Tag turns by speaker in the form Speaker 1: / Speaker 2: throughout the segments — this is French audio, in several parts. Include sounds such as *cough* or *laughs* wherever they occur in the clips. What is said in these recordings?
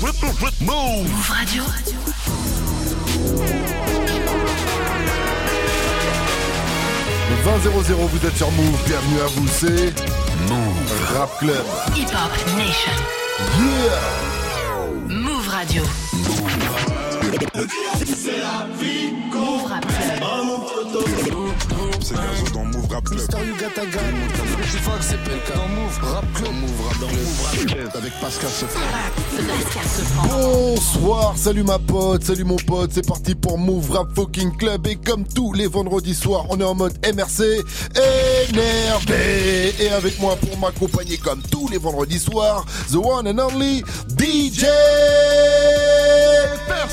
Speaker 1: Move Radio.
Speaker 2: Le 20 00, vous êtes sur Move, bienvenue à vous, c'est Move Rap Club.
Speaker 1: Hip Hop Nation.
Speaker 2: Yeah
Speaker 1: Move Radio. Move Rap Club.
Speaker 3: C'est Gazo dans Move Rap Club.
Speaker 4: Mister Yuga Tagan. Je crois que c'est PLK. Dans Move Rap Club. Move Rap dans Move Rap Club. Avec Pascal Sefran.
Speaker 1: Pascal Sefran.
Speaker 2: Bonsoir, salut ma pote, salut mon pote, c'est parti pour Move Rap Fucking Club et comme tous les vendredis soirs, on est en mode MRC énervé et avec moi pour m'accompagner comme tous les vendredis soirs, the one and only DJ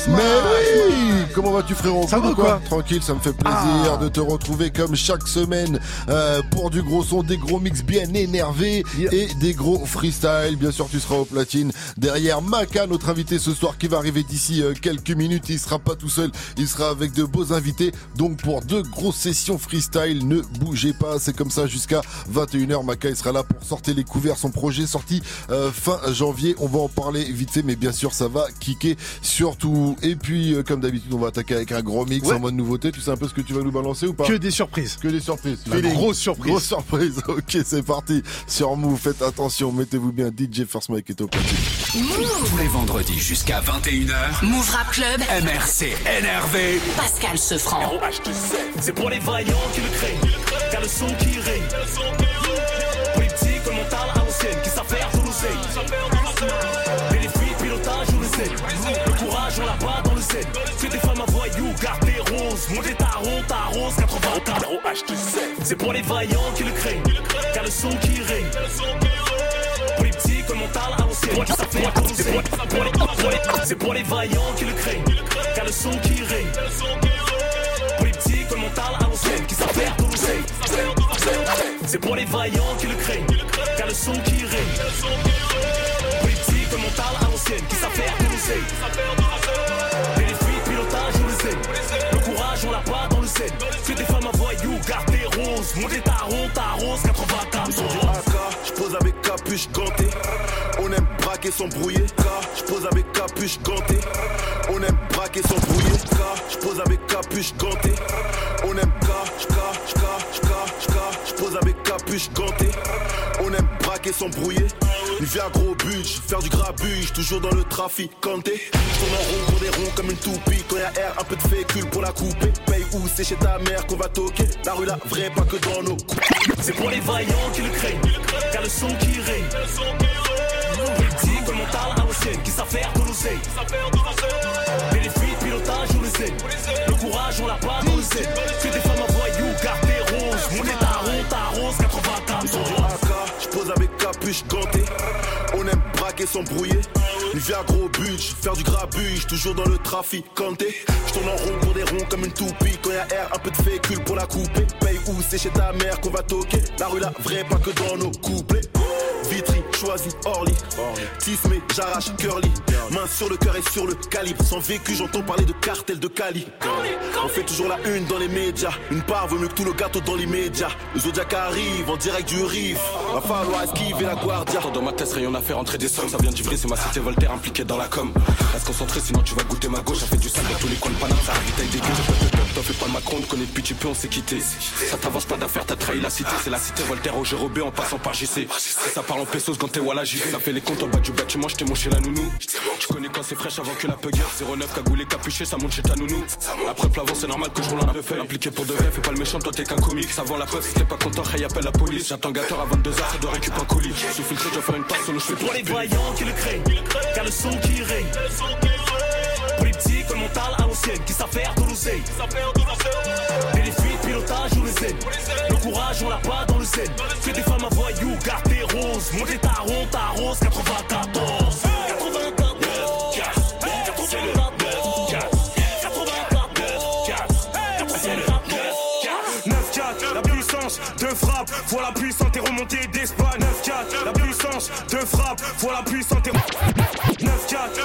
Speaker 2: Mais oui Comment vas-tu frérot
Speaker 5: Ça va
Speaker 2: ou
Speaker 5: quoi?
Speaker 2: Tranquille, ça me fait plaisir
Speaker 5: Ah.
Speaker 2: de te retrouver comme chaque semaine euh, pour du gros son, des gros mix bien énervés
Speaker 5: Yeah.
Speaker 2: et des gros freestyle. Bien sûr, tu seras au platine derrière Maka, notre invité ce soir qui va arriver d'ici euh, quelques minutes. Il sera pas tout seul, il sera avec de beaux invités. Donc pour deux grosses sessions freestyle, ne bougez pas. C'est comme ça jusqu'à 21h. Maka il sera là pour sortir les couverts. Son projet sorti euh, fin janvier. On va en parler vite fait, mais bien sûr ça va kicker surtout. Et puis comme d'habitude, on va attaquer avec un gros mix
Speaker 5: Ouais.
Speaker 2: en mode nouveauté. Tu sais un peu ce que tu vas nous balancer ou pas
Speaker 5: Que des surprises.
Speaker 2: que des surprises. Feeling.
Speaker 5: grosse surprise.
Speaker 2: Grosse surprise. *laughs* Ok, c'est parti. Sur Move, faites attention, mettez-vous bien. DJ First Mike est au platine.
Speaker 6: Tous les vendredis jusqu'à 21h,
Speaker 1: Move Rap Club.
Speaker 6: MRC énervé.
Speaker 1: Pascal Sefran.
Speaker 7: C'est pour les vaillants qui le craignent, car le son qui règne. Comme mental à l'ancienne, qui savent faire de l'oseille. Des roses. Monter ta ronde, ta rose, 84 au H2C. C'est pour les vaillants qui le craignent, car le son qui règne. Pour les petits comme qui savent faire de l'oseille. C'est pour les- pour les- C'est pour les vaillants qui le craignent, car le son qui règne. Pour les petits comme mental à l'ancienne qui l'oseille. C'est pour les vaillants qui le craignent, car le son qui règne. Pour les petits comme mental à l'ancienne qui. Et les pilotage, on le sait. Courage, on l'a pas dans le sel. Que des femmes à voyous, garde des roses. Monter ta ronde, ta rose, 84.
Speaker 8: Sur du AK, je pose avec capuche gantée. On aime braquer sans brouiller. K, je pose avec capuche gantée. On aime braquer sans brouiller. K, je pose avec capuche gantée. On aime K, K, K, je pose avec capuche gantée. On aime braquer sans brouiller. Une vie à gros budget, faire du grabuge, toujours dans le trafic. Kanté, je tourne en rond pour des ronds comme une toupie. Quand y'a air, un peu de fécule pour la couper. Paye où c'est chez ta mère qu'on va toquer. La rue la vraie, pas que dans nos coups.
Speaker 7: C'est pour les vaillants qui le craignent, car le son qui règne. Petits comme mental à l'ancienne qui savent faire de l'oseille. Mais les filles, pilotage, on le sait. Le courage, on l'a pas dans le sel. Que des femmes à voyous, garde des roses. Monter ta ronde, ta rose, 84.
Speaker 8: Sur du AK, je pose avec capuche gantée. On aime braquer sans brouiller. Une vie à gros budget, faire du grabuge, toujours dans le trafic. Kanté, je tourne en rond pour des ronds comme une toupie. Quand y'a air, un peu de fécule pour la couper. Paye où c'est chez ta mère qu'on va toquer. La rue la vraie, pas que dans nos couplets. Vitry, choisi, Orly. Tismé, j'arrache, curly. Main sur le cœur et sur le calibre. Sans vécu, j'entends parler de cartel de Cali. On fait toujours la une dans les médias. Une part vaut mieux que tout le gâteau dans l'immédiat. Le Zodiac arrive en direct du riff. Va falloir esquiver la guardia.
Speaker 9: Dans ma tête, rien à faire entrer des sommes. Ça vient d'Ivry, c'est ma cité Voltaire impliquée dans la com. Reste concentré, sinon tu vas goûter ma gauche. Ça fait du sale dans tous les coins de Paname, ça arrive taille dégueu. T'en fais pas le Macron, on connaît depuis petit peu, on s'est quitté. Ça t'avance pas d'affaires, t'as trahi la cité. C'est la cité Voltaire au Gérobé en passant par JC. Ça en pesos quand t'es Walla JC. Ça fait les comptes en bas du bâtiment, j't'ai mon chez la nounou. Tu connais quand c'est fraîche avant que la peugueur. 09 cagoulé capuché, ça monte chez ta nounou. Après plavant, c'est normal que je roule un peu fait. Impliqué pour de vrai, fais pas le méchant, toi t'es qu'un comique. Ça vend la poste, si t'es pas content, Ray appelle la police. J'attends gâteur à 22h, ça doit récupérer un colis. Suis filtré, je vais faire une passe, solo, je fais
Speaker 7: Pour les vaillants qui le craignent, car le son qui règne. Pour mental à l'ancienne, qui s'affaire de l'oseille. Et pilotage ou les ailes. Le courage, on l'a pas dans le zen. Que des femmes à voyous, garde tes roses. Montez ta ronde, ta rose, 94. de frappe, voilà puissante et remontée d'Espagne. 9-4, la puissance de frappe, voilà puissante et remontée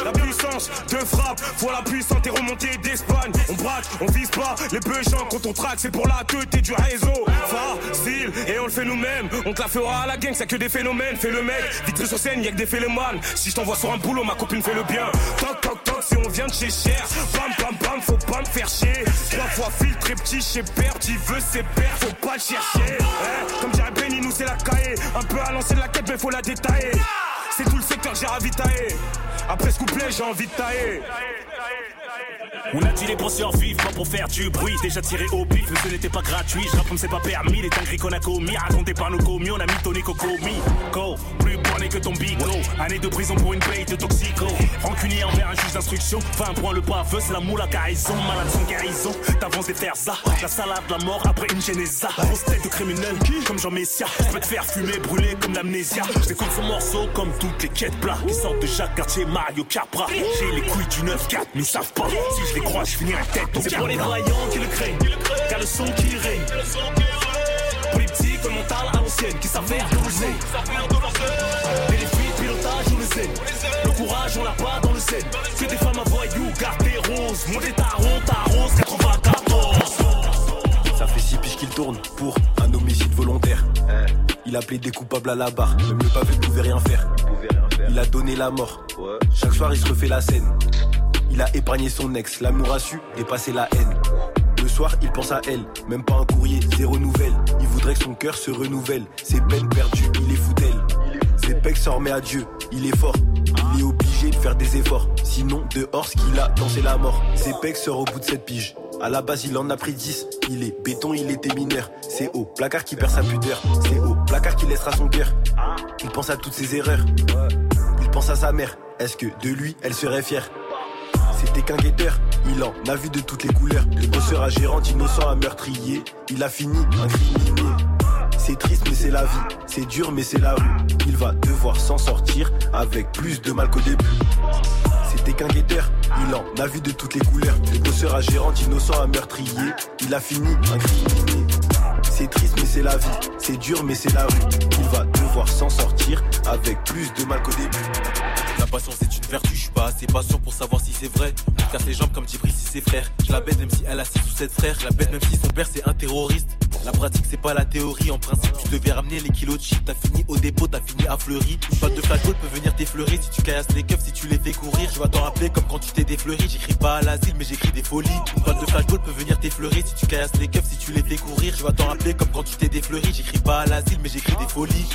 Speaker 7: la
Speaker 10: puissance de frappe. Voilà puissance. et remontée d'Espagne. On braque, on vise pas les gens quand on traque, c'est pour la queue t'es du réseau. Facile, et on le fait nous-mêmes. On te la fera à la gang, c'est que des phénomènes. Fais le mec, vitré sur scène, y'a que des phénomènes. Si je t'envoie sur un boulot, ma copine fait le bien. Toc toc toc, si on vient de chez Cher. Bam bam bam, faut pas me faire chier. Trois fois filtré petit chez Père, qui veut ses pères, faut pas le chercher. Eh, comme dirait Benny, nous c'est la caille. Un peu à lancer de la quête, mais faut la détailler. C'est tout le secteur que j'ai ravitaillé. Après ce couplet, j'ai envie de tailler. On a dit les penseurs vivent pas pour faire du bruit. Déjà tiré au pif, mais ce n'était pas gratuit. Je comme c'est pas permis. Les dingueries qu'on a commis, racontées par nos commis. On a mis Tony Coco, Go, plus borné que ton bigot. Année de prison pour une bête toxico. Rancunier envers un juge d'instruction. 20 points le paveux, c'est la moule à carison. Malade sans guérison. T'avances des faire ça. La salade, la mort après une génésa. Grosse tête de criminel, comme Jean Messia. Je peux te faire fumer, brûler comme l'amnésia. J'écoute son morceau comme toutes les quêtes plats. Qui sortent de Jacques Cartier, Mario Capra. J'ai les couilles du 9-4, mais ils savent pas. Si je les je finirai tête au C'est pour les vaillants qui le craignent, car le son qui règne. Pour les petits comme mental à l'ancienne, qui faire doser. Et les filles, pilotage, on le sait. Le courage, on l'a pas dans le scène. Que des femmes à voyous, garde tes roses. Montez ta ronde, ta rose, 94.
Speaker 5: Ça fait six piges qu'il tourne pour un homicide volontaire. Il a plaidé coupable à la barre, même le pavé pouvait rien faire. Il a donné la mort. Chaque soir, il se refait la scène. Il a épargné son ex, l'amour a su dépasser la haine. Le soir, il pense à elle, même pas un courrier, zéro nouvelle. Il voudrait que son cœur se renouvelle. Ses peines perdues, il est fou d'elle. Ses pecs s'en remet à Dieu, il est fort. Il est obligé de faire des efforts. Sinon, dehors, ce qu'il a, dansé la mort. Ses pecs sort au bout de cette pige. À la base, il en a pris 10. Il est béton, il était mineur. C'est au placard qui perd sa pudeur. C'est au placard qui laissera son cœur. Il pense à toutes ses erreurs. Il pense à sa mère. Est-ce que de lui, elle serait fière? C'était qu'un guetteur, il en a vu de toutes les couleurs. Le bosseur à gérant, innocent à meurtrier. Il a fini incriminé. C'est triste mais c'est la vie, c'est dur mais c'est la rue. Il va devoir s'en sortir avec plus de mal qu'au début. C'était qu'un guetteur, il en a vu de toutes les couleurs. Le bosseur à gérant, innocent à meurtrier. Il a fini incriminé. C'est triste mais c'est la vie, c'est dur mais c'est la rue. Il va devoir s'en sortir avec plus de mal qu'au début.
Speaker 11: La patience est une vertu, je suis pas assez patient pour savoir si c'est vrai. Je casse les jambes comme Djibril si c'est frère. Je la bête même si elle a 6 ou 7 frères. Je la bête même si son père c'est un terroriste. La pratique c'est pas la théorie, en principe tu devais ramener les kilos de shit. T'as fini au dépôt, t'as fini à Fleury. Une balle de flashball peut venir t'effleurer si tu caillasses les keufs, si tu les fais courir. Tu vas t'en rappeler comme quand tu t'es défleuri. J'écris pas à l'asile mais j'écris des folies. Une balle de flashball peut venir t'effleurer si tu caillasses les keufs, si tu les fais courir. Tu vas t'en rappeler comme quand tu t'es défleuri. J'écris pas à l'asile mais j'écris des folies.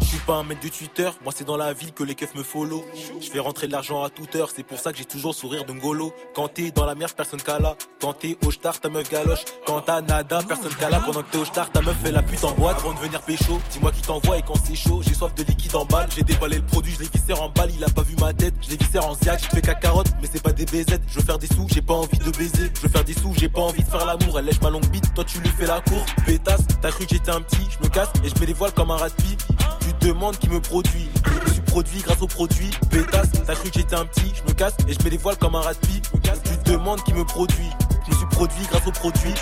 Speaker 11: Je suis pas un mec de Twitter, moi c'est dans la ville que les keufs me follow. Je fais rentrer de l'argent à toute heure, c'est pour ça que j'ai toujours sourire de Ngolo. Quand t'es dans la merde, personne cala. Quand t'es au star, ta meuf galoche. Quand t'as nada, personne cala. Pendant t'es au star, ta meuf fait la pute en boîte. Avant de venir pécho, dis-moi qui t'envoie et quand c'est chaud, j'ai soif de liquide en balle. J'ai déballé le produit, je l'ai vissé en balle, il a pas vu ma tête. Je l'ai vissé en ziac, je fais carotte, mais c'est pas des BZ. Je veux faire des sous, j'ai pas envie de baiser. Je veux faire des sous, j'ai pas envie de faire l'amour. Elle lèche ma longue bite, toi tu lui fais la cour. Pétasse, t'as cru que j'étais un petit, je me casse et je mets les voiles comme un rat Tu demandes qui me produit. Je suis produit grâce au produit. Pétasse, t'as cru que j'étais un petit, je me casse et je mets les voiles comme un rat Tu demandes qui me produit. Je suis produit grâce au produit.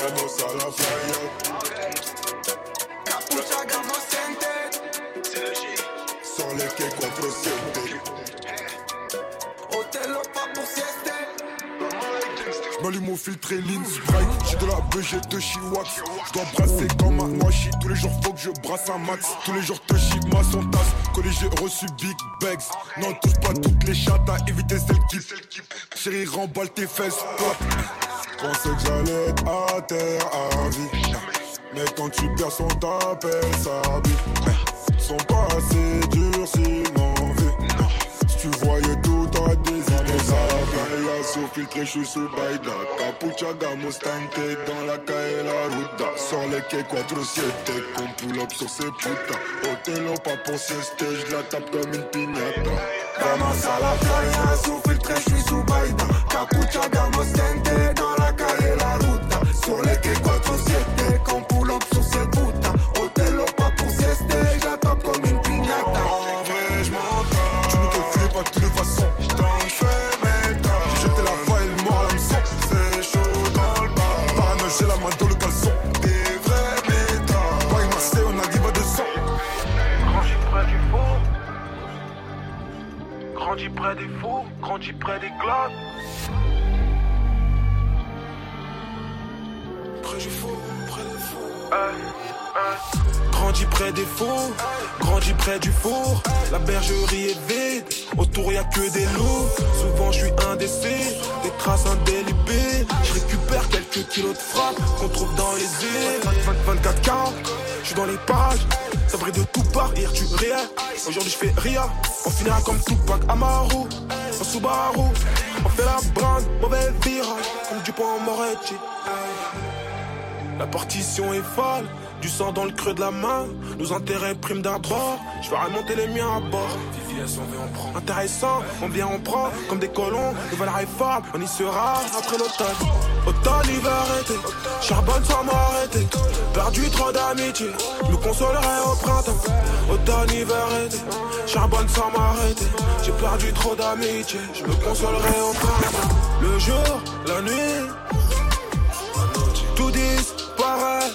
Speaker 12: A la.
Speaker 13: Capucha.
Speaker 12: Sur les 407.
Speaker 13: Hôtel pas pour sieste.
Speaker 12: J'm'allume au filtre et lean J'ai de la BG de Chiwax J'dois brasser comme un noachi Tous les jours faut que je brasse un max Tous les jours te ma son tasse Collé j'ai reçu Big Bags Non touche pas toutes les chattes à éviter celles qui Chérie remballe tes fesses. Pensais que j'allais être à terre à vie. Mais quand tu perds son t'appelle sa vie Sont pas assez durcis non vie Si tu voyais tout à des Bella sous filtré, je suis sous Baïda. Capucha Gamostante dans la calle la ruta Sur les quais 4-7 Qu'on pull up sur ces putains. Hôtel pas pour sieste Je la tape comme une pignata
Speaker 13: Vamos a la playa, sous filtre, je suis sous Baïda. Capucha gamosente dans qu'on
Speaker 14: trouve dans les îles. 24 40, je suis dans les pages. Ça brille de tout part, hier tu riais. Aujourd'hui je fais rien. On finira comme Tupac Amaru, en Subaru. On fait la brande, mauvais virage, comme du pont Moretti. La partition est folle, du sang dans le creux de la main. Nos intérêts priment d'abord, je vais remonter les miens à bord. Intéressant, on vient, on prend, comme des colons. Nouvelle réforme, on y sera après l'automne. Automne, hiver, été, charbonne sans m'arrêter. Perdu trop d'amitié, je me consolerai au printemps. Automne, hiver, été, charbonne sans m'arrêter. J'ai perdu trop d'amitié, je me consolerai au printemps. Le jour, la nuit, tout disparaît.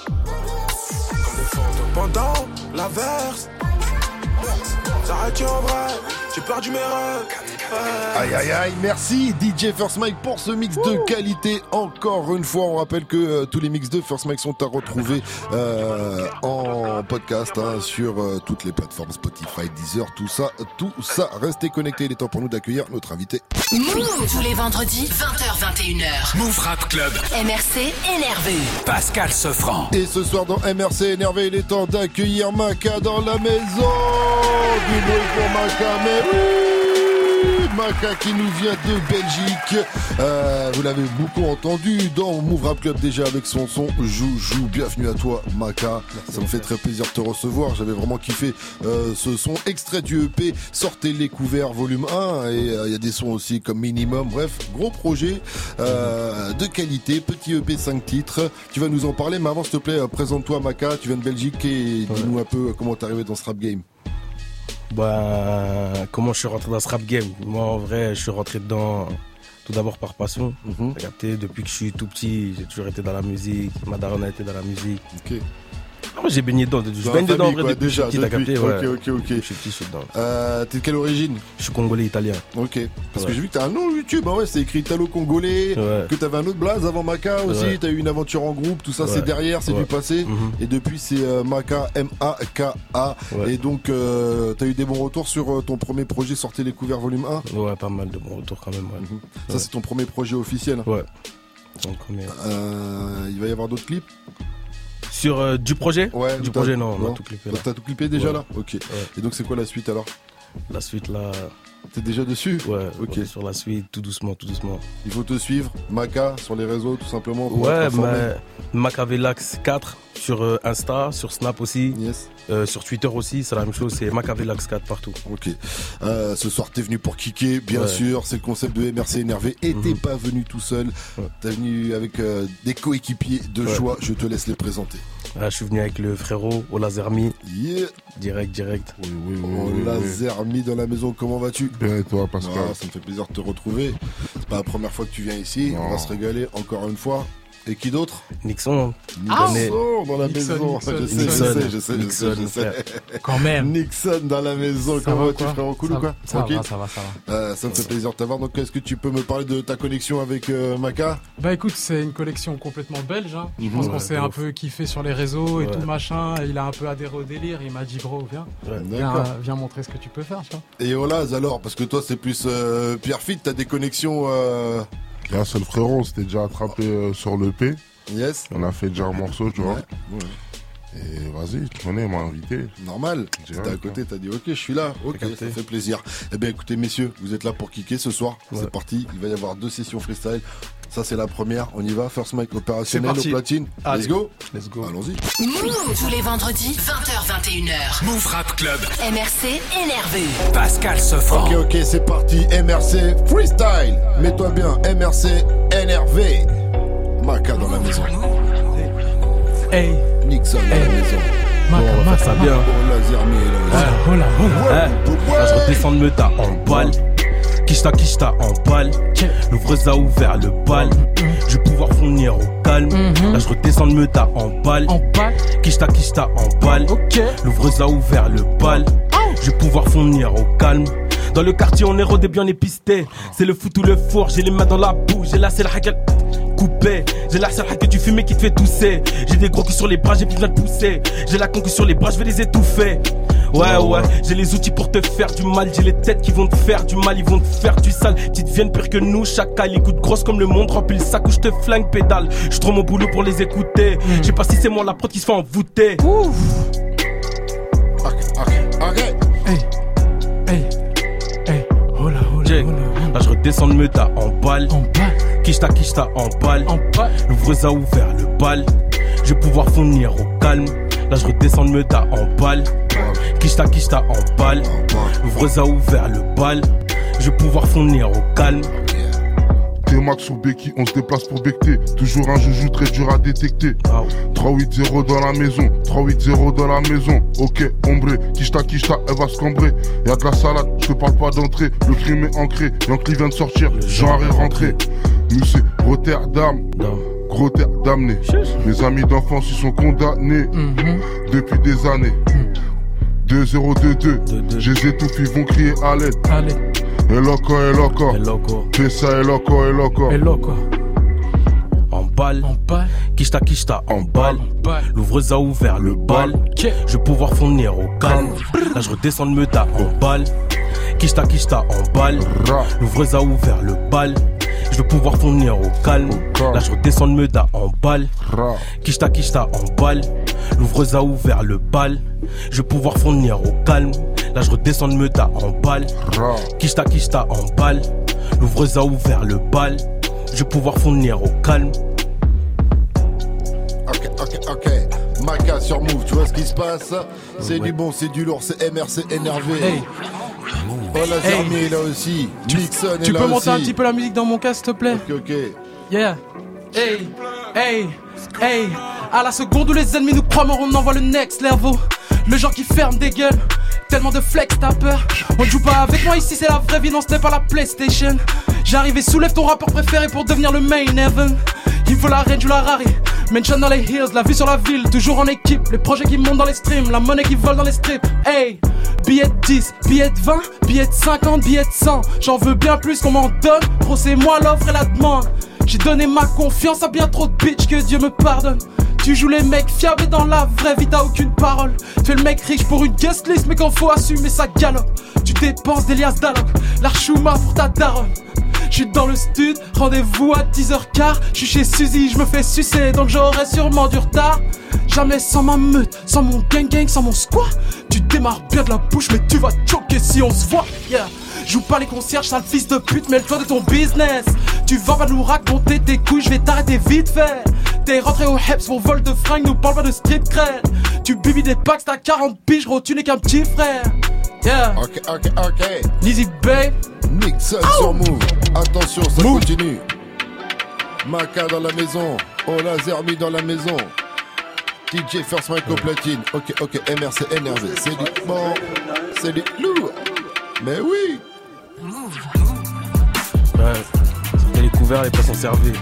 Speaker 14: Pendant l'averse, s'arrête en vrai, j'ai perdu mes rêves.
Speaker 2: Aïe aïe aïe, merci DJ First Mike pour ce mix de qualité. Encore une fois, on rappelle que euh, tous les mix de First Mike sont à retrouver euh, en podcast hein, sur euh, toutes les plateformes Spotify, Deezer, tout ça, tout ça. Restez connectés, il est temps pour nous d'accueillir notre invité.
Speaker 1: Move tous les vendredis 20h21h.
Speaker 6: Move Rap Club.
Speaker 1: MRC énervé.
Speaker 6: Pascal Sefranc.
Speaker 2: Et ce soir dans MRC énervé, il est temps d'accueillir Maca dans la maison. Du bruit pour Maca, mais oui Maca qui nous vient de Belgique. Euh, vous l'avez beaucoup entendu dans Move Rap Club déjà avec son son Joujou. Bienvenue à toi Maca. Ça me fait très plaisir de te recevoir. J'avais vraiment kiffé euh, ce son extrait du EP Sortez les couverts volume 1 et euh, il y a des sons aussi comme Minimum. Bref, gros projet de qualité, petit EP 5 titres. Tu vas nous en parler mais avant s'il te plaît, présente-toi Maca. Tu viens de Belgique et dis-nous un peu comment t'es arrivé dans ce rap game.
Speaker 15: Bah, comment je suis rentré dans ce rap game? Moi, en vrai, je suis rentré dedans tout d'abord par passion.
Speaker 2: Mhm.
Speaker 15: Capté, depuis que je suis tout petit, j'ai toujours été dans la musique. Ma daronne a été dans la musique. Moi, j'ai baigné dedans. Je baigne dedans en vrai depuis
Speaker 2: déjà,
Speaker 15: petit, t'as capté.
Speaker 2: Ok, ok, ok.
Speaker 15: Je suis petit, je suis dedans.
Speaker 2: Euh, T'es de quelle origine?
Speaker 15: Je suis congolais italien.
Speaker 2: Ok. Parce que j'ai vu que t'as un nom YouTube, hein, ouais, c'est écrit Italo-Congolais, que t'avais un autre blaze avant Maca aussi, t'as eu une aventure en groupe, tout ça c'est derrière, c'est du passé.
Speaker 15: Mhm.
Speaker 2: Et depuis c'est euh, Maca, M-A-K-A.
Speaker 15: Ouais.
Speaker 2: Et donc euh, t'as eu des bons retours sur ton premier projet Sortez les couverts volume 1
Speaker 15: Ouais, pas mal de bons retours quand même. Ouais.
Speaker 2: Ça c'est ton premier projet officiel?
Speaker 15: Ouais. Donc, on est-
Speaker 2: Euh, il va y avoir d'autres clips?
Speaker 15: Sur euh, du projet
Speaker 2: Ouais.
Speaker 15: Du projet, non, on a tout clippé.
Speaker 2: T'as tout clippé déjà
Speaker 15: Ouais.
Speaker 2: là Ok.
Speaker 15: Ouais.
Speaker 2: Et donc c'est quoi la suite alors
Speaker 15: La suite là.
Speaker 2: T'es déjà dessus
Speaker 15: Ouais,
Speaker 2: Ok.
Speaker 15: sur la suite, tout doucement, tout doucement.
Speaker 2: Il faut te suivre, Maca, sur les réseaux tout simplement. pour
Speaker 15: Ouais, mais Macavelax 4 sur euh, Insta, sur Snap aussi,
Speaker 2: Yes.
Speaker 15: euh, sur Twitter aussi, c'est la même chose, c'est Macavelax 4 partout.
Speaker 2: Ok. Euh, ce soir, t'es venu pour kicker, bien
Speaker 15: Ouais.
Speaker 2: sûr. C'est le concept de MRC énervé. Et t'es
Speaker 15: Mhm.
Speaker 2: pas venu tout seul.
Speaker 15: Ouais.
Speaker 2: T'es venu avec euh, des coéquipiers de
Speaker 15: Ouais.
Speaker 2: choix. Je te laisse les présenter.
Speaker 15: Là, je suis venu avec le frérot Olazermi,
Speaker 2: Yeah.
Speaker 15: direct, direct.
Speaker 16: Oui, oui, oui.
Speaker 2: On
Speaker 16: oui,
Speaker 2: l'a
Speaker 16: oui.
Speaker 2: Zermi dans la maison. Comment vas-tu?
Speaker 16: Bien et toi, Pascal?
Speaker 2: Ah, Ça me fait plaisir de te retrouver. C'est pas la première fois que tu viens ici.
Speaker 16: Non.
Speaker 2: On va se régaler encore une fois. Et qui d'autre
Speaker 15: Nixon,
Speaker 2: Nixon
Speaker 15: connais.
Speaker 2: dans la
Speaker 17: Nixon,
Speaker 2: maison.
Speaker 17: Nixon,
Speaker 2: je sais,
Speaker 15: Nixon.
Speaker 2: je sais, je sais, je sais,
Speaker 15: Nixon,
Speaker 2: je sais.
Speaker 15: frère.
Speaker 17: Quand même.
Speaker 2: Nixon dans la maison.
Speaker 17: Ça
Speaker 2: Comment
Speaker 17: va
Speaker 2: vas-tu,
Speaker 17: quoi
Speaker 2: frère Cool
Speaker 17: ça,
Speaker 2: ou quoi
Speaker 17: ça
Speaker 2: Tranquille
Speaker 17: va, ça va, ça va.
Speaker 2: Euh, ça me fait plaisir de t'avoir. Donc, est-ce que tu peux me parler de ta connexion avec euh, Maca
Speaker 17: Bah écoute, c'est une collection complètement belge. Hein. Je
Speaker 2: Mhm.
Speaker 17: pense qu'on s'est un peu kiffé sur les réseaux et
Speaker 15: Ouais.
Speaker 17: tout machin. Et il a un peu adhéré au délire. Il m'a dit, bro, viens,
Speaker 15: Ouais.
Speaker 17: viens,
Speaker 2: D'accord.
Speaker 17: euh, viens montrer ce que tu peux faire. Tu vois.
Speaker 2: Et Olaz alors, parce que toi c'est plus euh, Pierre Fit, t'as des connexions.
Speaker 16: Là, c'est le frérot, on s'était déjà attrapé euh, sur le P.
Speaker 2: Yes.
Speaker 16: On a fait déjà un morceau, tu vois.
Speaker 2: Ouais, ouais.
Speaker 16: Et vas-y, tu connais, m'a invité.
Speaker 2: Normal. T'es à côté, t'as dit ok, je suis là. Ok, ça fait plaisir. Eh bien écoutez messieurs, vous êtes là pour kicker ce soir.
Speaker 15: Ouais.
Speaker 2: C'est parti. Il va y avoir deux sessions freestyle. Ça c'est la première. On y va. First mic opérationnel au platine.
Speaker 17: Allez.
Speaker 2: Let's go.
Speaker 15: Let's go.
Speaker 2: Allons-y.
Speaker 1: Move tous les vendredis 20h21h.
Speaker 6: Move Rap Club.
Speaker 1: MRC énervé.
Speaker 6: Pascal Sefranc.
Speaker 2: Ok ok, c'est parti. MRC freestyle. Mets-toi bien. MRC énervé. Maca dans la maison.
Speaker 17: Hey,
Speaker 2: Nixon dans la
Speaker 17: Hey.
Speaker 2: maison.
Speaker 15: Bon, on va faire ça bien.
Speaker 2: Là aussi.
Speaker 17: Oh là, oh là.
Speaker 15: Là, je redescends de Meta en balle. Kishta, Kishta en balle. L'ouvreuse a ouvert le bal. Je vais pouvoir fournir au calme. Là, je redescends de Meta en balle.
Speaker 17: En balle.
Speaker 15: Kishta, Kishta en balle.
Speaker 17: Ok.
Speaker 15: L'ouvreuse a ouvert le bal. Je vais pouvoir fournir au calme. Dans le quartier, on est rodé bien épisté. C'est le foot ou le four, j'ai les mains dans la bouche, j'ai là, c'est la hagal. Coupé. J'ai la seule que tu fumes et qui te fait tousser. J'ai des gros culs sur les bras, j'ai besoin de pousser. J'ai la concu sur les bras, je vais les étouffer. Ouais, ouais, j'ai les outils pour te faire du mal. J'ai les têtes qui vont te faire du mal, ils vont te faire du sale. Petites viennent pire que nous, chacal. Coûtent grosse comme le monde, remplis le sac où je te flingue pédale. Je trop mon boulot pour les écouter. Je sais pas si c'est moi la prod qui se fait envoûter. Ouf.
Speaker 17: Hey, hey, hey, oh là, oh là,
Speaker 15: je redescends le meta en balle.
Speaker 17: En balle.
Speaker 15: Kishta Kishta en balle.
Speaker 17: En balle.
Speaker 15: L'ouvreuse a ouvert le bal. Je vais pouvoir fournir au calme. Là je redescends le meta en balle. Kishta Kishta en balle. L'ouvreuse a ouvert le bal. Je vais pouvoir fournir au calme.
Speaker 16: T-Max ou Becky, on se déplace pour becter. Toujours un joujou très dur à détecter. 3-8-0 dans la maison, 3-8-0 dans la maison. Ok, ombré, quicheta, quicheta, elle va se cambrer. Y'a de la salade, je te parle pas d'entrée. Le crime est ancré, Yankee vient de sortir, Jean est rentré. Musée, Rotterdam. Gros terre. Mes amis d'enfance, ils sont condamnés depuis des années. 2-0-2-2, je les étouffe, ils vont crier à l'aide. Et loco, et loco. Fais ça, et loco, et loco.
Speaker 17: Et loco.
Speaker 15: En balle, en balle. Kishta Kishta en balle. L'ouvreuse a ouvert le bal. Je vais pouvoir fournir au calme. Là je redescends le meta en balle. Kishta Kishta en balle. L'ouvreuse a ouvert le bal. Je vais pouvoir fournir au calme. Là je redescends le meta en balle. Kishta Kishta en balle. L'ouvreuse a ouvert le bal. Je vais pouvoir fournir au calme. Là je redescends le meta en balle. Kishta Kishta en balle. L'ouvreuse a ouvert le bal. Je vais pouvoir fournir au calme.
Speaker 2: Ok, ok, ok. Maca sur Move, tu vois ce qui se passe? C'est du bon, c'est du lourd, c'est MRC énervé.
Speaker 17: Hey.
Speaker 2: Oh la
Speaker 17: Hey.
Speaker 2: Zermi est là aussi. Nixon est
Speaker 17: Tu
Speaker 2: là
Speaker 17: peux
Speaker 2: aussi.
Speaker 17: monter un petit peu la musique dans mon casque, s'il te plaît?
Speaker 2: Ok, ok.
Speaker 17: Yeah. Hey, hey, hey. À la seconde où les ennemis nous croient morts, on envoie le next level. Le genre qui ferme des gueules. Tellement de flex, t'as peur. On joue pas avec moi ici, c'est la vraie vie, non, ce n'est pas la PlayStation. J'arrive et soulève ton rapport préféré pour devenir le main event. Il faut la range ou la rari. Mention dans les hills, la vue sur la ville, toujours en équipe. Les projets qui montent dans les streams, la monnaie qui vole dans les strips. Hey, billet de 10, billet de 20, billet de 50, billet de 100. J'en veux bien plus qu'on m'en donne. Gros, c'est moi l'offre et la demande. J'ai donné ma confiance à bien trop de bitch, que Dieu me pardonne. Tu joues les mecs fiables et dans la vraie vie t'as aucune parole. Tu es le mec riche pour une guest list, mais quand faut assumer ça galope. Tu dépenses des liasses d'alloc, l'archouma pour ta daronne. J'suis dans le stud, rendez-vous à 10h15. J'suis chez Suzy, je me fais sucer, donc j'aurai sûrement du retard. Jamais sans ma meute, sans mon gang gang, sans mon squat. Tu démarres bien de la bouche, mais tu vas choquer si on se voit. Yeah. Joue pas les concierges, sale fils de pute, mêle-toi de ton business. Tu vas pas nous raconter tes couilles, je vais t'arrêter vite fait. T'es rentré au Heps pour vol de fringues, nous parle pas de street cred. Tu bibis des packs, t'as 40 piges, gros, tu n'es qu'un petit frère. Yeah.
Speaker 2: Ok, ok, ok.
Speaker 17: Lizzy Bay.
Speaker 2: Nixon sur Move. Attention, ça continue. Maca dans la maison. Oh la Zermi dans la maison. DJ First Mike au platine. Ok, ok, MRC énervé. C'est du bon. C'est du lourd. Mais oui.
Speaker 15: Ouais. C'était les couverts, les poissons servis.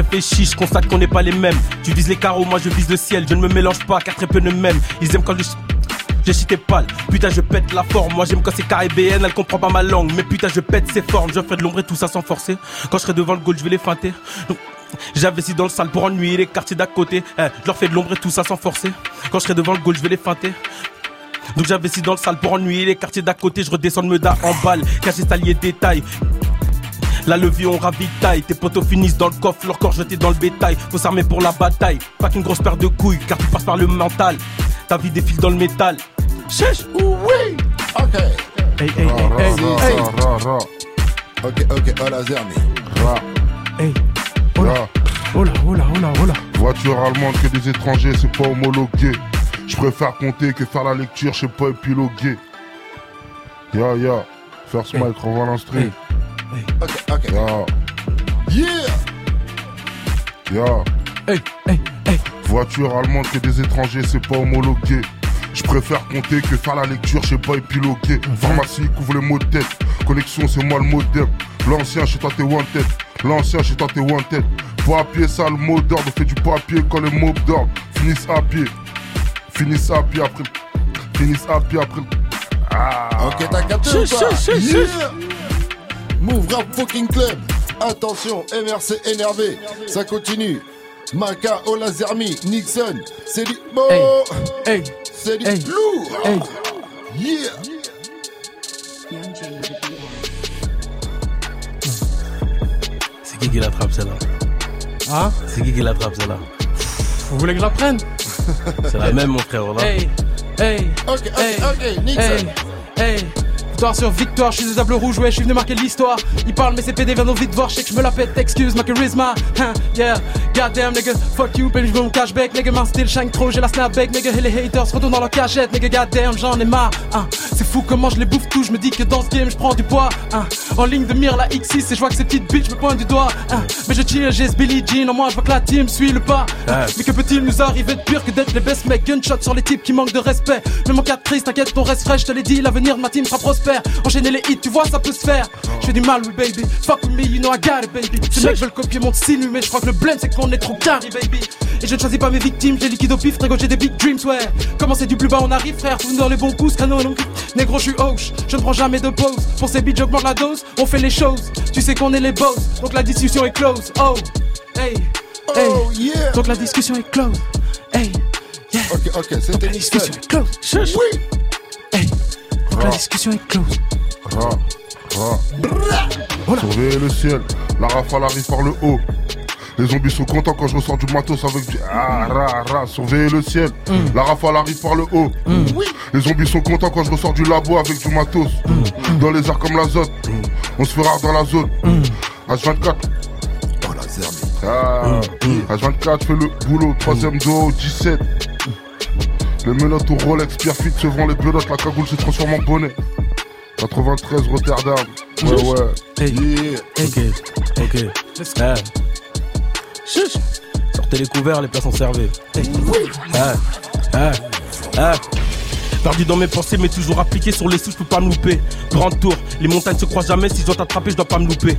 Speaker 15: Réfléchis, je constate qu'on n'est pas les mêmes. Tu vises les carreaux, moi je vise le ciel. Je ne me mélange pas, car très peu ne m'aiment. Ils aiment quand je. J'ai cité pâle, putain je pète la forme. Moi j'aime quand c'est caribéenne, elle comprend pas ma langue. Mais putain je pète ses formes, je ferai de l'ombre et tout ça sans forcer. Quand je serai devant le goal, je vais les feinter. J'investis dans le sale pour ennuyer les quartiers d'à côté. Eh, je leur fais de l'ombre et tout ça sans forcer. Quand je serai devant le goal, je vais les feinter. Donc j'investis dans le sale pour ennuyer les quartiers d'à côté. Je redescends de Meda en balle, caché salier détail. La levée on ravitaille, tes potos finissent dans le coffre, leur corps jeté dans le bétail. Faut s'armer pour la bataille, pas qu'une grosse paire de couilles, car tu passes par le mental. Ta vie défile dans le métal. Chèche,
Speaker 2: oui? Ok.
Speaker 17: Hey, hey,
Speaker 16: Ra,
Speaker 17: hey,
Speaker 16: ra,
Speaker 17: hey.
Speaker 16: ra.
Speaker 2: Ok, ok, oh la.
Speaker 16: Ra.
Speaker 17: Hey. Oh là, oh là, oh là, oh là.
Speaker 16: Voiture allemande que des étrangers, c'est pas homologué. Je préfère compter que faire la lecture, je sais pas épiloguer. Ya ya, First
Speaker 17: Hey.
Speaker 16: Mike, renvoie l'instru.
Speaker 2: Ok, ok.
Speaker 16: Ya,
Speaker 2: Yeah.
Speaker 16: ya.
Speaker 17: Hey, hey, hey.
Speaker 16: Voiture allemande que des étrangers, c'est pas homologué. Je préfère compter que faire la lecture, je sais pas épiloguer. Pharmacie couvre les mots de tête. Connexion, c'est moi le modem. L'ancien, chez toi t'es one tête. L'ancien, chez toi t'es one tête. Pas à pied, ça le mot d'ordre. Fais du papier quand les mots d'ordre finissent à pied. Finis ça, puis après. Finis ça, puis après. Ah.
Speaker 2: Ok, t'as capté ou pas? Yeah. Move Rap Fucking Club. Attention, MRC énervé. Ça continue. Maka, Olazermi, Nixon, c'est du bon.
Speaker 17: Hey.
Speaker 2: C'est du
Speaker 17: Hey.
Speaker 2: lourd.
Speaker 17: Hey.
Speaker 2: Yeah.
Speaker 15: C'est qui qui l'attrape celle-là?
Speaker 17: Hein
Speaker 15: C'est qui qui l'attrape celle-là?
Speaker 17: Vous voulez que je la prenne?
Speaker 15: C'est la même mon frère, voilà.
Speaker 17: Hey, hey,
Speaker 2: Ok, ok,
Speaker 17: hey,
Speaker 2: ok, Nixon.
Speaker 17: hey, hey. Victoire sur victoire, je suis des tables rouges, ouais, je suis venu marquer l'histoire. Ils parlent, mais c'est PD viennent vite voir, je que je me la pète, excuse ma charisma. Hein, yeah, goddamn, nigga, fuck you, baby, je veux mon cashback, nigga, ma style shine trop, j'ai la snapback, nigga, et les haters retournent dans leur cachette, nigga, goddamn, j'en ai marre. Hein. C'est fou comment je les bouffe tout, je me dis que dans ce game, je prends du poids. Hein. En ligne de mire, la X6, et je vois que ces petites bitches me pointent du doigt. Hein. Mais je tire, j'ai ce Billie Jean, en moi, je vois que la team suit le pas. Mais que peut-il nous arriver de pire que d'être les best mecs? Gunshot sur les types qui manquent de respect. Même en cas de crise, t'inquiète, ton reste frais, je te l'ai dit, l'avenir de ma team sera prospère. Enchaîner les hits, tu vois, ça peut se faire. Je fais du mal, oui, baby. Fuck with me, you know I got it, baby. Ces mecs veulent copier mon style, mais je crois que le blême, c'est qu'on est trop carré, baby. Et je ne choisis pas mes victimes, j'ai liquide au pif, frérot, j'ai des big dreams, ouais. Comment c'est du plus bas, on arrive, frère, tout dans les bons coups, canon, non. Négro, je suis hoche, je ne prends jamais de pause. Pour ces beats, j'augmente la dose, on fait les choses. Tu sais qu'on est les boss, donc la discussion est close. Oh, hey, hey.
Speaker 2: Oh, yeah.
Speaker 17: Donc la discussion est close. Hey, yeah.
Speaker 2: Ok, ok, c'était
Speaker 17: La discussion est close.
Speaker 2: Oui.
Speaker 17: Hey, donc la discussion est close.
Speaker 16: Ra, ra. Surveillez le ciel, la rafale arrive par le haut. Les zombies sont contents quand je ressors du matos avec du ah, ra, ra. Surveillez le ciel, la rafale arrive par le haut. Les zombies sont contents quand je ressors du labo avec du matos. Dans les airs comme l'azote, on se fait rare dans la zone. H24.
Speaker 2: Oh, la zermi.
Speaker 16: Ah, H24 fait le boulot, troisième dos, 17. Les menottes au Rolex, Pierre Fit se vend les pelotes, la cagoule se transforme en bonnet. 93 Rotterdam. Ouais, ouais.
Speaker 15: Hey.
Speaker 2: Yeah.
Speaker 15: Ok, ok. Ah. Sortez les couverts, les places sont servies. Ah. Ah. Ah. Perdu dans mes pensées, mais toujours appliqué sur les sous, je peux pas me louper. Grande tour, les montagnes se croisent jamais, si je dois t'attraper, je dois pas me louper.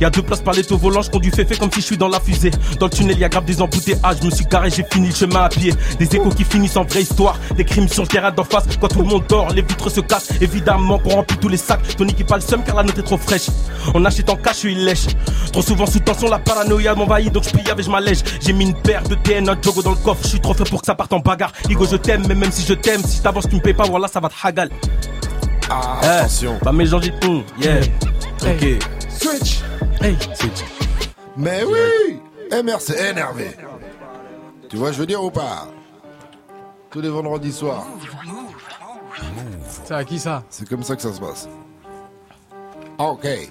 Speaker 15: Y a deux places par les au volant, je conduis féfé comme si je suis dans la fusée. Dans le tunnel, y a grave des embouteillages, je me suis garé, j'ai fini le chemin à pied. Des échos qui finissent en vraie histoire, des crimes sur le terrain d'en face. Quand tout le monde dort, les vitres se cassent, évidemment qu'on remplit tous les sacs. Ton équipe a le seum car la note est trop fraîche. On achète en cash, il lèche. Trop souvent sous tension, la paranoïa m'envahit, donc je prie avec je m'allège. J'ai mis une paire de TN, un jogo dans le coffre, je suis trop fait pour que ça parte en bagarre. Igo, je t'aime, mais même si je t'aime, si t'avances, tu me payes pas, voilà, ça va te hagal.
Speaker 2: Ah,
Speaker 15: Eh,
Speaker 2: attention.
Speaker 15: Bah, mes gens, j'ai hum, yeah. Ok.
Speaker 2: Switch.
Speaker 17: Hey,
Speaker 15: Switch.
Speaker 2: Mais oui MRC énervé. Tu vois, je veux dire ou pas? Tous les vendredis soirs.
Speaker 17: c'est à qui ça?
Speaker 2: C'est comme ça que ça se passe. Ok.
Speaker 16: Ouais,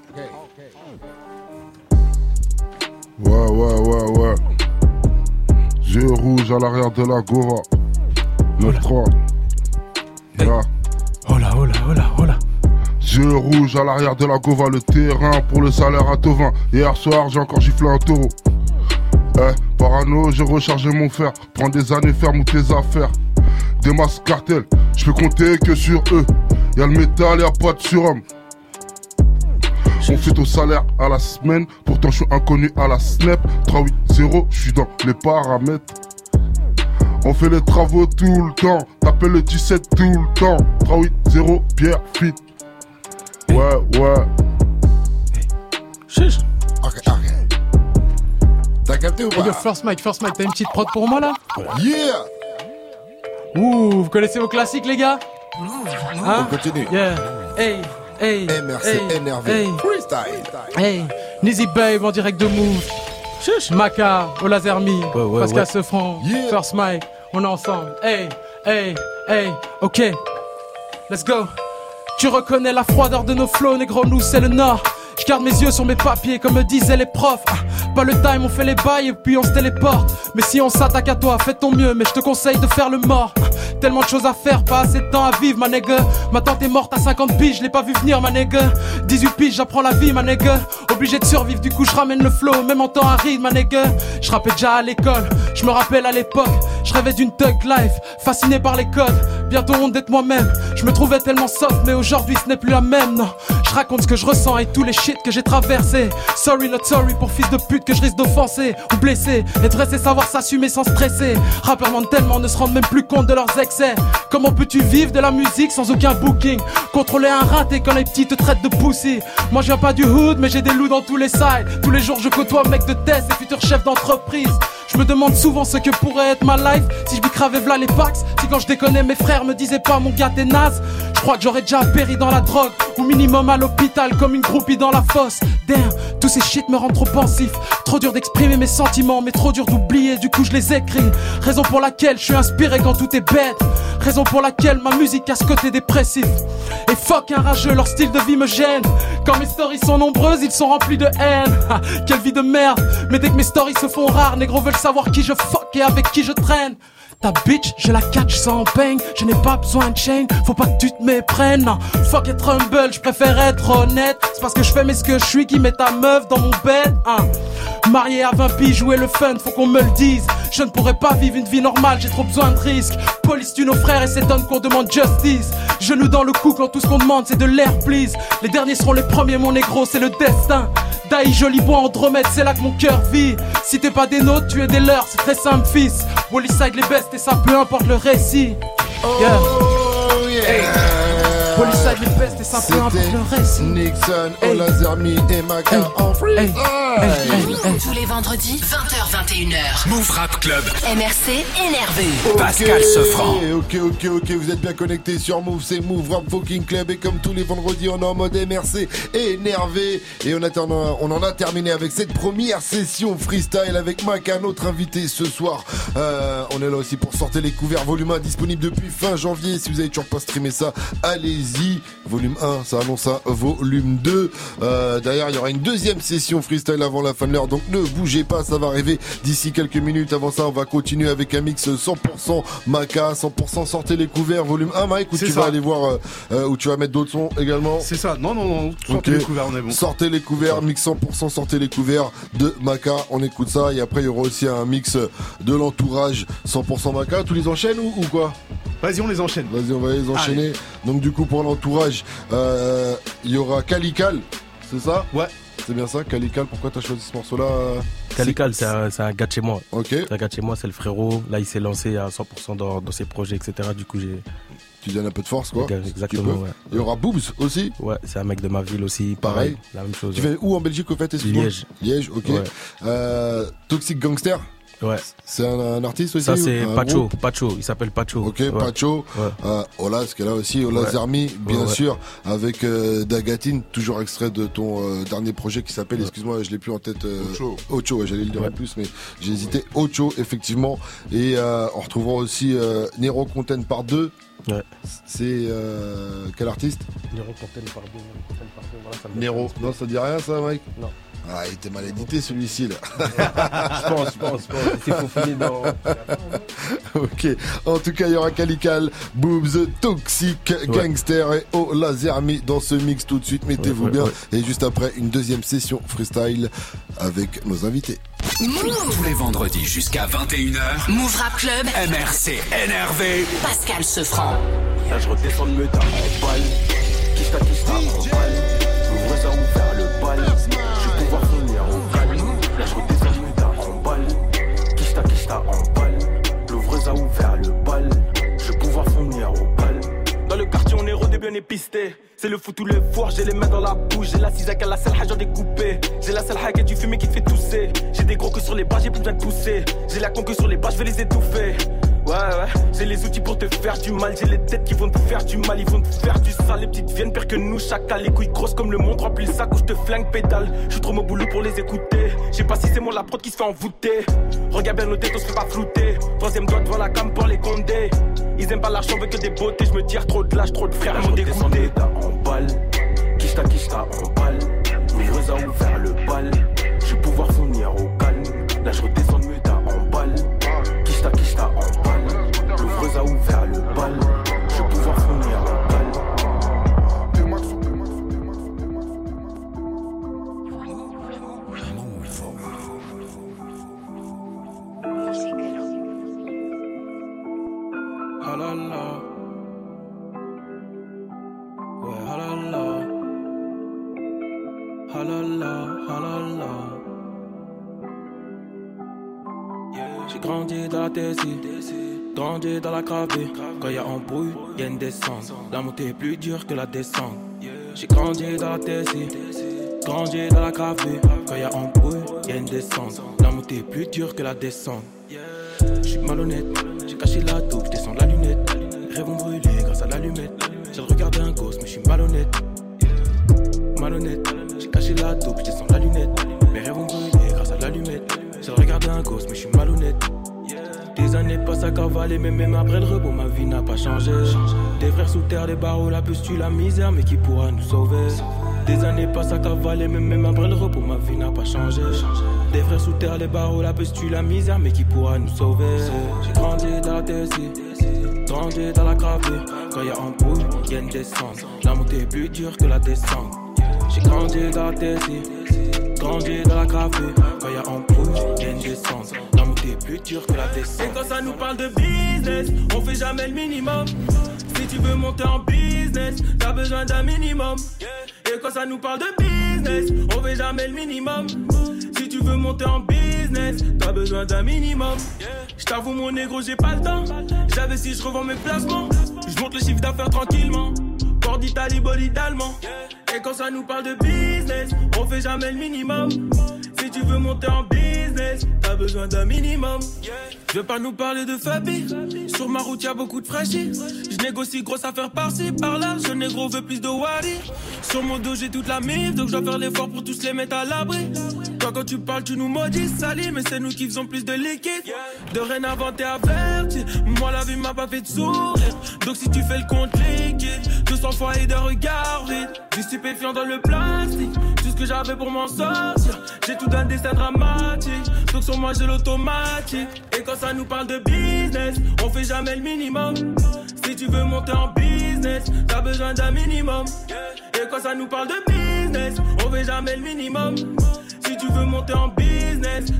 Speaker 16: ouais, ouais, ouais. Yeux rouges à l'arrière de la Gora. 9-3. Yeah.
Speaker 17: Oh là, oh là, oh là,
Speaker 16: Yeux rouges à l'arrière de la Gova, le terrain pour le salaire à Tovin. Hier soir, j'ai encore giflé un taureau. Eh, parano, j'ai rechargé mon fer. Prends des années, ferme ou tes affaires. Des masques cartel, je peux compter que sur eux. Y'a le métal, y'a pas de surhomme. On fait au salaire à la semaine, pourtant je suis inconnu à la snap. 380, je suis dans les paramètres. On fait les travaux tout le temps, t'appelles le 17 tout le temps. 380, Pierre Fit. Ouais, ouais.
Speaker 15: Chuch.
Speaker 2: Ok, ok. T'as capté ou
Speaker 17: Hey, yo,
Speaker 2: pas
Speaker 17: First Mike, First Mike, t'as une petite prod pour moi là?
Speaker 2: Yeah
Speaker 17: Ouh, vous connaissez vos classiques les gars? Hein?
Speaker 2: On continue.
Speaker 17: Yeah. Hey, hey.
Speaker 2: MRC
Speaker 17: hey,
Speaker 2: énervé.
Speaker 17: Hey,
Speaker 2: Freestyle.
Speaker 17: hey. Nizzy Babe en direct de Move. Maka, au Lazermi,
Speaker 15: Ouais, ouais,
Speaker 17: Pascal
Speaker 15: ouais.
Speaker 17: Sefranc,
Speaker 2: Yeah.
Speaker 17: First Mike, on est ensemble. Hey, hey, hey, ok. Let's go. Tu reconnais la froideur de nos flots, négro, nous c'est le nord. Je mes yeux sur mes papiers comme me disaient les profs. Ah, pas le time, on fait les bails et puis on se téléporte. Mais si on s'attaque à toi, fais ton mieux, mais je te conseille de faire le mort. Ah, Tellement de choses à faire, pas assez de temps à vivre, ma nigga. Ma tante est morte à 50 piges, je l'ai pas vu venir, ma nigga. 18 piges, j'apprends la vie, ma nigga. Obligé de survivre, du coup je ramène le flow, même en temps aride, ma nigga. Je rappelle déjà à l'école, je me rappelle à l'époque. Je rêvais d'une thug life, fasciné par les codes. Bientôt honte d'être moi-même. Je me trouvais tellement soft, mais aujourd'hui ce n'est plus la même. Non, je raconte ce que je ressens et tous les shit que j'ai traversé. Sorry, not sorry pour fils de pute que je risque d'offenser ou blesser. Être resté savoir s'assumer sans stresser. Rappeurs mentent tellement, ne se rendent même plus compte de leurs excès. Comment peux-tu vivre de la musique sans aucun booking? Contrôler un raté quand les petits te traitent de pussy. Moi je viens pas du hood, mais j'ai des loups dans tous les sides. Tous les jours je côtoie mec de test et futur chef d'entreprise. Je me demande souvent ce que pourrait être ma life si je cravais v'là les packs. Si quand je déconnais mes frères me disaient pas mon gars t'es naze. Je crois que j'aurais déjà péri dans la drogue ou minimum à l'hôpital comme une groupie dans la fosse. Damn, tous ces shit me rendent trop pensif. Trop dur d'exprimer mes sentiments, mais trop dur d'oublier. Du coup je les écris. Raison pour laquelle je suis inspiré quand tout est bête. Raison pour laquelle ma musique a ce côté dépressif. Et fuck un rageux, leur style de vie me gêne. Quand mes stories sont nombreuses, ils sont remplis de haine. Ha, quelle vie de merde. Mais dès que mes stories se font rares, négro veulent savoir qui je fuck et avec qui je traîne. Ta bitch, je la catch sans pain, je n'ai pas besoin de chain, faut pas que tu te méprennes. Fuck être humble, je préfère être honnête. C'est parce que je fais mais ce que je suis qui met ta meuf dans mon bed. Hein. Marié à 20 piges, jouer le fun, faut qu'on me le dise. Je ne pourrais pas vivre une vie normale, j'ai trop besoin de risques. Police tue nos frères et s'étonne qu'on demande justice. Genoux dans le cou quand tout ce qu'on demande c'est de l'air, please. Les derniers seront les premiers, mon négro, c'est le destin. Daï, joli bois, Andromède, c'est là que mon cœur vit. Si t'es pas des nôtres, tu es des leurs, c'est très simple, fils. Wally side les bestes et ça peu importe le récit. Yeah. Hey. Wally side les bestes et ça peu importe le récit.
Speaker 2: Nixon, Olazermi et Maca en free.
Speaker 1: Tous les vendredis, 20h21h.
Speaker 6: Move Rap Club.
Speaker 1: MRC énervé.
Speaker 6: Pascal Sefranc.
Speaker 2: Ok, ok, ok, vous êtes bien connectés sur Move, c'est Move Rap Fucking Club et comme tous les vendredis, on est en mode MRC énervé et on, attend, on en a terminé avec cette première session freestyle avec Maca, notre invité ce soir. Euh, on est là aussi pour sortir les couverts volume 1 disponible depuis fin janvier. Si vous avez toujours pas streamé ça, allez-y. Volume 1, ça annonce un volume 2. Euh, D'ailleurs, il y aura une deuxième session freestyle avant la fin de l'heure, donc ne bougez pas, ça va arriver d'ici quelques minutes. Avant ça, on va continuer avec un mix 100% Maca, 100% sortez les couverts, volume 1, Mike, où tu
Speaker 18: ça.
Speaker 2: vas aller voir, euh, euh, où tu vas mettre d'autres sons également.
Speaker 18: C'est ça, non, non, non, sortez les couverts, on est bon.
Speaker 2: Sortez les couverts, mix 100%, sortez les couverts de Maca, on écoute ça. Et après, il y aura aussi un mix de l'entourage 100% Maca. Tu les enchaînes ou, ou quoi?
Speaker 18: Vas-y, on les enchaîne.
Speaker 2: Vas-y, on va les enchaîner. Donc, du coup, pour l'entourage, euh, il y aura Calical, c'est ça?
Speaker 18: Ouais.
Speaker 2: C'est bien ça, Calical. Pourquoi t'as choisi ce morceau-là euh,
Speaker 15: Calical, c'est un, un gars de chez moi.
Speaker 2: Ok.
Speaker 15: C'est un gars de chez moi, c'est le frérot. Là, il s'est lancé à 100% dans, dans ses projets, etc. Du coup, j'ai.
Speaker 2: Tu donnes un peu de force, quoi.
Speaker 15: Exactement, ouais.
Speaker 2: Il y aura Boobs aussi
Speaker 15: Ouais, c'est un mec de ma ville aussi.
Speaker 2: Pareil.
Speaker 15: Pareil. La même chose.
Speaker 2: Tu
Speaker 15: ouais.
Speaker 2: viens où en Belgique au fait
Speaker 15: Liège.
Speaker 2: Liège, ok.
Speaker 15: Ouais.
Speaker 2: Euh, Toxic Gangster
Speaker 15: Ouais.
Speaker 2: C'est un, un artiste aussi
Speaker 15: Ça, c'est Pacho. Il s'appelle Pacho.
Speaker 2: Ok,
Speaker 15: Ouais.
Speaker 2: Pacho,
Speaker 15: Ouais.
Speaker 2: euh, Ola, ce qu'elle a aussi, Ola
Speaker 15: Ouais.
Speaker 2: Zermi, bien sûr, avec euh, Dagatine, toujours extrait de ton euh, dernier projet qui s'appelle, excuse-moi, je l'ai plus en tête. Euh,
Speaker 18: Ocho.
Speaker 2: Ocho, j'allais le dire
Speaker 15: Ouais.
Speaker 2: en plus, mais j'ai hésité. Ocho, effectivement, et euh, on retrouvera aussi euh, Nero Content par deux.
Speaker 15: Ouais.
Speaker 2: C'est euh, quel artiste?
Speaker 15: Nero. Nero. Voilà, ça me.
Speaker 2: Non, ça dit rien, ça, Mike?
Speaker 15: Non.
Speaker 2: Ah, il était mal édité celui-ci là. *laughs*
Speaker 15: Je pense, je pense, je pense. Il faut finir dans.
Speaker 2: ok. En tout cas, il y aura Calical, Boobs, Toxic, Gangster et Oh Lazermi dans ce mix tout de suite. Mettez-vous
Speaker 15: Ouais, ouais,
Speaker 2: bien.
Speaker 15: ouais.
Speaker 2: Et juste après, une deuxième session freestyle avec nos invités.
Speaker 6: Tous les vendredis jusqu'à 21h.
Speaker 1: Move Rap Club,
Speaker 6: MRC énervé.
Speaker 1: Pascal Sefranc.
Speaker 5: Là je redescends le métal en balle Kista kista en balle Ouvre ça ouvert le bal. Je vais pouvoir finir au calme Là je redescends le métal en balle Kista kista en balle L'ouvre ça ouvert c'est le foot ou le four, j'ai les mains dans la bouche. J'ai la cisaque à la salle, j'en découpé J'ai la hack et du fumé qui te fait tousser. J'ai des gros que sur les bras, j'ai plus besoin de pousser. J'ai la con que sur les bras, je vais les étouffer Ouais, ouais, j'ai les outils pour te faire du mal. J'ai les têtes qui vont te faire du mal, ils vont te faire du sale. Les petites viennent pire que nous, chacal. Les couilles grosses comme le monde, remplis le sac où je te flingue pédale. Je suis trop mon boulot pour les écouter. Je sais pas si c'est moi la prod qui se fait envoûter. Regarde bien nos têtes, on se fait pas flouter. Troisième doigt devant la cam pour les condés. Ils aiment pas l'argent, veut que des beautés. Je me tire trop de lâche, trop de frères, m'ont dégoûté. en balle, kista kista en balle. Ouvre ça ouvert le bal. Je vais pouvoir finir au calme. Là, je redescends de méta en balle. En balle. A ouvert le bal. Je vais pouvoir
Speaker 15: fournir la balle. J'ai grandi dans tes îles grandi dans la cravée. Quand y a embrouille, y a une descente. La montée est plus dure que la descente. J'ai grandi dans la Tessie, grandi dans la cravée. Quand y a embrouille, y a une descente. La montée est plus dure que la descente. J'suis malhonnête, j'ai caché la taupe, j'descends la lunette. Rêves ont brûlé grâce à l'allumette. J'ai regardé un gosse, mais j'suis malhonnête. Malhonnête, j'ai caché la taupe, j'descends la lunette. Mes rêves ont brûlé grâce à l'allumette. J'ai regardé un gosse, mais j'suis malhonnête. Des années passent à cavaler, mais même après le rebond, ma vie n'a pas changé. Des frères sous terre, des barreaux, la puce la misère, mais qui pourra nous sauver? Des années passent à cavaler, mais même après le repos, ma vie n'a pas changé. Des frères sous terre, les barreaux, la puce tue la misère, mais qui pourra nous sauver? J'ai grandi dans la Tessie, grandi dans la gravée. Quand y a embrouille, y a une descente. La montée est plus dure que la descente. J'ai grandi dans la Tessie, grandi dans la gravée. Quand y a embrouille, y a une descente. Et quand ça nous parle de business, on fait jamais le minimum. Si tu veux monter en business, t'as besoin d'un minimum. Et quand ça nous parle de business, on fait jamais le minimum. Si tu veux monter en business, t'as besoin d'un minimum. Je t'avoue, mon négro, j'ai pas le temps. J'avais si je revends mes placements. Je monte le chiffre d'affaires tranquillement. Port d'Italie, bolide allemand. Et quand ça nous parle de business, on fait jamais le minimum. Si tu veux monter en business, t'as besoin d'un minimum. Je veux pas nous parler de Fabi. Sur ma route, y a beaucoup de fraîchis. Je négocie grosse affaire par-ci, par-là. Je négro veux plus de Wally. Sur mon dos, j'ai toute la mif, donc je dois faire l'effort pour tous les mettre à l'abri. Toi, quand tu parles, tu nous maudis, sali, mais c'est nous qui faisons plus de liquide. De rien t'es averti. Moi, la vie m'a pas fait de sourire. Donc, si tu fais le compte liquide, 200 fois et de regard. Du stupéfiant dans le plastique. Tout ce que j'avais pour m'en sortir. J'ai tout d'un destin dramatique. Donc, sur moi, j'ai l'automatique. Et quand ça nous parle de business, on fait jamais le minimum. Si tu veux monter en business, t'as besoin d'un minimum. Et quand ça nous parle de business, on fait jamais le minimum. Si tu veux monter en business,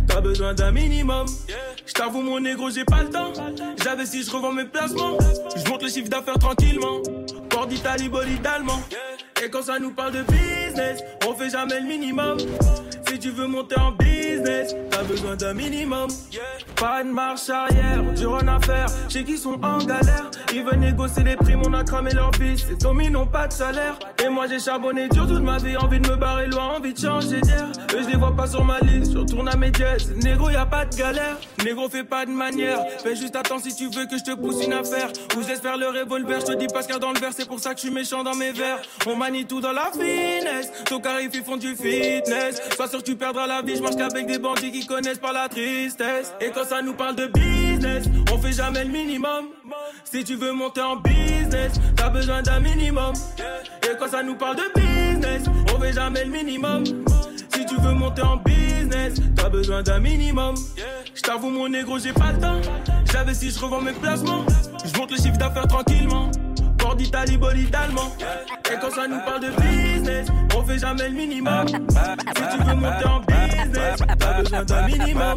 Speaker 15: t'as besoin d'un minimum. Je t'avoue, mon négro, j'ai pas le temps. J'avais si je revends mes placements. Je monte le chiffre d'affaires tranquillement. D'Italie, bolide. Et quand ça nous parle de business, on fait jamais le minimum. Si tu veux monter en business, t'as besoin d'un minimum. Pas de marche arrière, dur en affaire. Chez qui sont en galère. Ils veulent négocier les primes, on a cramé leur bis. Ces hommes n'ont pas de salaire. Et moi j'ai charbonné dur toute ma vie. Envie de me barrer loin, envie de changer d'air. Je les vois pas sur ma liste, je retourne à mes jets. Négro, y a pas de galère. Négro, fais pas de manière. Fais juste attends si tu veux que je te pousse une affaire. Ou j'espère le revolver, je te dis pas ce qu'il y a dans le verre. C'est pour ça que je suis méchant dans mes vers. On manie tout dans la finesse. Ton carif, ils font du fitness. Sois sûr que tu perdras la vie. Je marche qu'avec des bandits qui connaissent pas la tristesse. Et quand ça nous parle de business, on fait jamais le minimum. Si tu veux monter en business, t'as besoin d'un minimum. Et quand ça nous parle de business, on fait jamais le minimum. Si tu veux monter en business, t'as besoin d'un minimum. Je t'avoue, mon négro, j'ai pas le temps. J'avais si je revends mes placements. Je monte le chiffre d'affaires tranquillement. D'Italie, bolide allemand. Et quand ça nous parle de business, on fait jamais le minimum. Si tu veux monter en business, t'as besoin d'un minimum.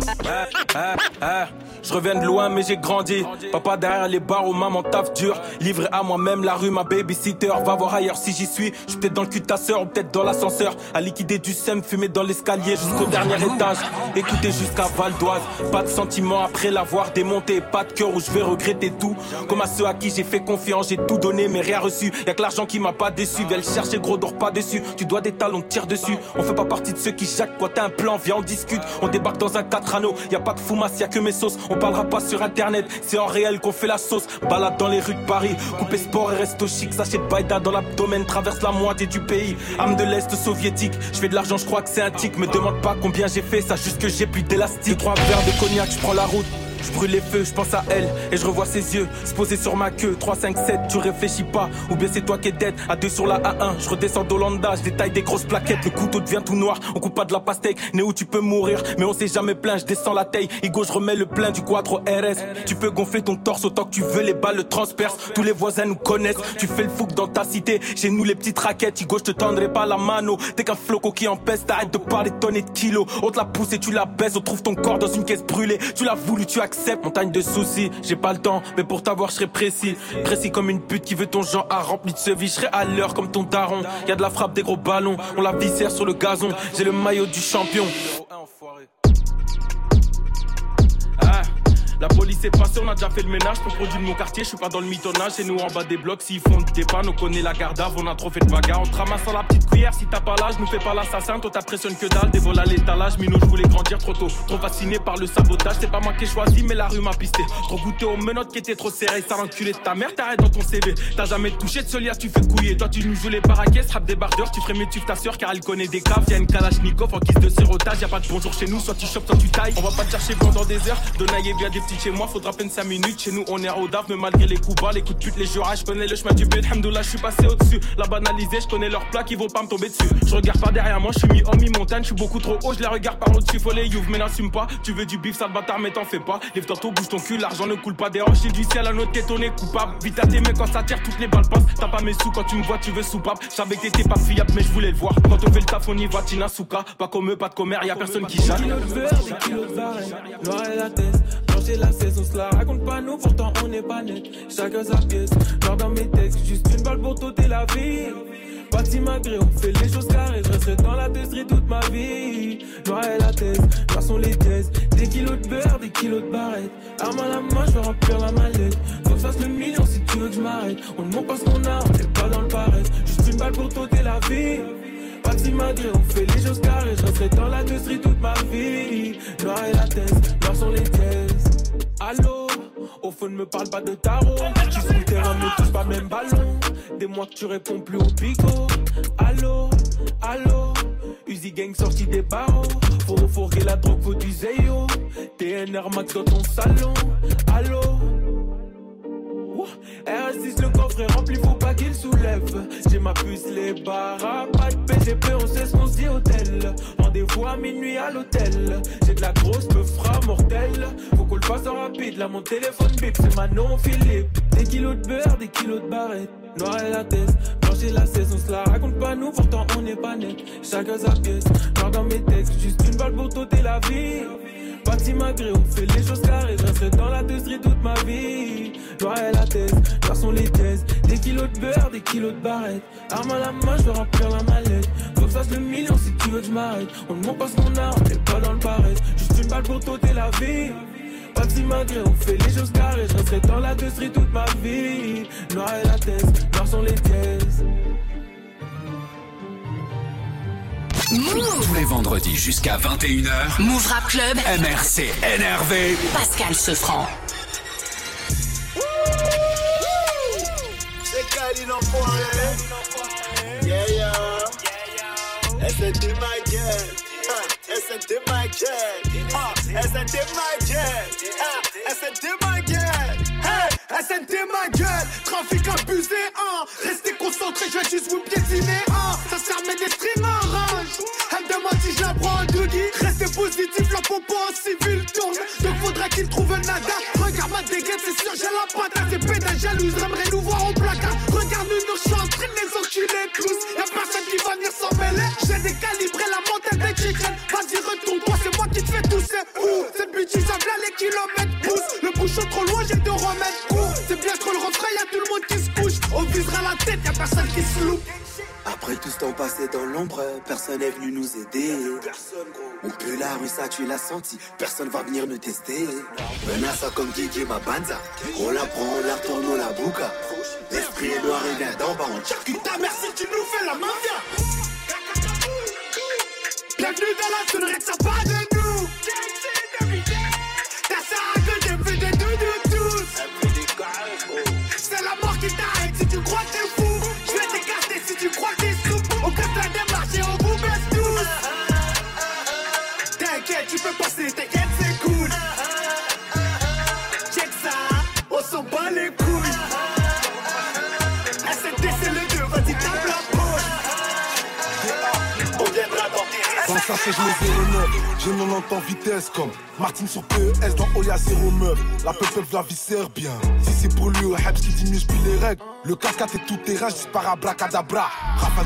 Speaker 19: Je reviens de loin, mais j'ai grandi. Papa derrière les barreaux, maman taf dur. Livré à moi-même, la rue, ma babysitter. Va voir ailleurs si j'y suis. Je peut-être dans le cul de ta sœur ou peut-être dans l'ascenseur. À liquider du sème, fumer dans l'escalier jusqu'au dernier étage. Écouter jusqu'à Val d'Oise. Pas de sentiments après l'avoir démonté. Pas de cœur où je vais regretter tout. Comme à ceux à qui j'ai fait confiance, j'ai tout donné, mais rien reçu. Y'a que l'argent qui m'a pas déçu. Viens le chercher, gros, dors pas dessus. Tu dois des talons, tire dessus. On fait pas partie de ceux qui jacquent. Quoi, t'as un plan, viens, on discute. On débarque dans un 4 anneaux. Y a pas de foumasse, y a que mes sauces. On parlera pas sur internet, c'est en réel qu'on fait la sauce. Balade dans les rues de Paris, coupé sport et resto chic. Sachet de Baïda dans l'abdomen, traverse la moitié du pays. Âme de l'Est soviétique, je fais de l'argent, je crois que c'est un tic. Me demande pas combien j'ai fait, ça juste que j'ai plus d'élastique. Trois verres de cognac, je prends la route. Je brûle les feux, je pense à elle et je revois ses yeux se poser sur ma queue. 3, 5, 7, tu réfléchis pas. Ou bien c'est toi qui es dead. À deux sur la A1, je redescends d'Olanda, je détaille des grosses plaquettes. Le couteau devient tout noir, on coupe pas de la pastèque. Né où tu peux mourir, mais on s'est jamais plaint. Je descends la taille, Igo, je remets le plein du quattro RS. Tu peux gonfler ton torse autant que tu veux, les balles le transpercent. Tous les voisins nous connaissent, tu fais le fou dans ta cité. Chez nous, les petites raquettes, Igo, je te tendrai pas la mano. T'es qu'un floco qui empêche, t'arrêtes de parler tonnes et de kilos. On te la pousse et tu la baisses, on trouve ton corps dans une caisse brûlée. Tu l'as voulu, tu acceptes j'accepte, montagne de soucis. J'ai pas le temps, mais pour t'avoir, je serai précis. Précis comme une pute qui veut ton genre à rempli de vie. Je serai à l'heure comme ton daron. Y a de la frappe, des gros ballons. On la viscère sur le gazon. J'ai le maillot du champion. La police est passée, on a déjà fait le ménage pour produire de mon quartier. Je suis pas dans le mitonnage, c'est nous en bas des blocs. S'ils font des pannes, on connaît la garde on a trop fait de bagarre. On te ramasse la petite cuillère si t'as pas l'âge. Nous fais pas l'assassin, toi t'impressionnes que dalle. Dévole à l'étalage, Mino, je voulais grandir trop tôt. Trop fasciné par le sabotage, c'est pas moi qui ai choisi, mais la rue m'a pisté. Trop goûté aux menottes qui étaient trop serrées. Ça enculé de ta mère, t'arrêtes dans ton CV. T'as jamais touché de ce tu fais couiller. Toi tu nous joues les baraquets, rap des bardeurs. Tu ferais mieux tu ta soeur car elle connaît des caves. Y'a une kalachnikov en guise de sirotage. Y'a pas de bonjour chez nous, soit tu chopes, soit tu tailles. On va pas te chercher pendant des heures. Bien des chez moi, faudra peine 5 minutes. Chez nous, on est au mais malgré les coups bas, les coups de pute, les jurages, je connais le chemin du bête. Hamdoullah, je suis passé au-dessus. La banalisée, je connais leur plat qui vont pas me tomber dessus. Je regarde pas derrière moi, je suis mi-homme, mi-montagne, je suis beaucoup trop haut, je les regarde par au-dessus. Faut les youves, mais n'assume pas. Tu veux du bif, sale bâtard, mais t'en fais pas. Lève toi bouge ton cul, l'argent ne coule pas des hanches. du ciel à notre tête, on est coupable. Vite à t'aimer quand ça tire, toutes les balles passent. T'as pas mes sous quand tu me vois, tu veux soupape. J'savais que t'étais pas fiable, mais je voulais le voir. Quand on fait le taf, on y va, Tina Souka. Pas comme eux, pas de commère, y a personne qui. La saison, cela raconte pas nous, pourtant on n'est pas net. Chacun sa pièce, genre dans mes textes, juste une balle pour t'ôter la vie. Parti malgré, on fait les choses carrées, je resterai dans la testerie toute ma vie. Noir et la thèse, noir sont les thèses. Des kilos de beurre, des kilos de barrettes. Arme à la main, je vais remplir la mallette. Faut que ça fasse le million si tu veux que je m'arrête. On ne montre pas ce qu'on a, on n'est pas dans le paraître. Juste une balle pour t'ôter la vie. Parti malgré, on fait les choses carrées, je resterai dans la testerie toute ma vie. Noir et la thèse, noir sont les thèses. Allô, au fond ne me parle pas de tarot. Tu sur le terrain, me touche pas même ballon. Des mois que tu réponds plus au pico. Allô, allô, Uzi Gang sorti des barreaux. Faut refourguer la drogue, faut du Zeyo. TNR Max dans ton salon. Allô. RS6 le coffre est rempli, faut pas qu'il soulève. J'ai ma puce, les barres, pas de PGP, on sait ce qu'on se dit hôtel. Rendez-vous à minuit à l'hôtel. J'ai de la grosse me fera mortelle. Faut qu'on le fasse en rapide, là mon téléphone bip, c'est Manon Philippe. Des kilos de beurre, des kilos de barrettes. Noir et la tête, blanchir la saison, cela raconte pas nous, pourtant on n'est pas net. Chacun sa pièce, noir dans mes textes, juste une balle pour t'ôter la vie. Parti malgré, on fait les choses carrées. Je resterai dans la testerie toute ma vie. Noir et la thèse, noir sont les thèses. Des kilos de beurre, des kilos de barrettes. Arme à la main, je vais remplir la mallette. Faut que ça le million si tu veux que je m'arrête. On ne montre pas ce qu'on a, on n'est pas dans le paraître. Juste une balle pour t'ôter la vie. Parti malgré, on fait les choses carrées. Je resterai dans la testerie toute ma vie. Noir et la thèse, noir sont les thèses.
Speaker 6: Tous les vendredis jusqu'à 21h.
Speaker 1: Move Rap Club.
Speaker 6: MRC énervé.
Speaker 1: Pascal Sefranc.
Speaker 13: C'est Kali l'enfoiré. Yeah, yeah. SNT. Hey, my girl. Trafic abusé, hein. Restez concentrés, je vais juste vous piétiner, hein. Ça sert à mettre des en doggy. Restez positif, la popo en civil tourne. Donc faudrait qu'il trouve un nada. Regarde ma dégaine, c'est sûr, j'ai la patate. C'est pédale jalouse, j'aimerais nous voir au placard. Regarde-nous, nous chanter, les enculés tous. Y'a personne qui va venir s'en mêler. J'ai décalibré la montagne des chickens. Vas-y, retourne-toi, c'est moi qui te fais tousser. Ouh, cette bitch, ça là les kilomètres poussent. Le bouchon trop loin, j'ai remettre court. C'est bien trop le refrain, y'a tout le monde qui se couche. On visera la tête, y'a personne qui se loupe.
Speaker 20: Après tout ce temps passé dans l'ombre, personne n'est venu nous aider. On pue la rue, ça tu l'as senti, personne va venir nous tester. Menace comme Guigui ma banza, on la prend, on la retourne, on la bouca. L'esprit est noir et vient d'en bas, on charcute ta mère si tu nous fais la mafia.
Speaker 13: Bienvenue dans la sonnerie, de nous. Je
Speaker 3: mets 09 J'ai 90 en vitesse comme Martin sur PES dans Oya 0 meuf. La peuple la sert bien. Si c'est pour lui au Habs qui diminue je les règles. Le cascade est tout terrain je dispare à bracadabra.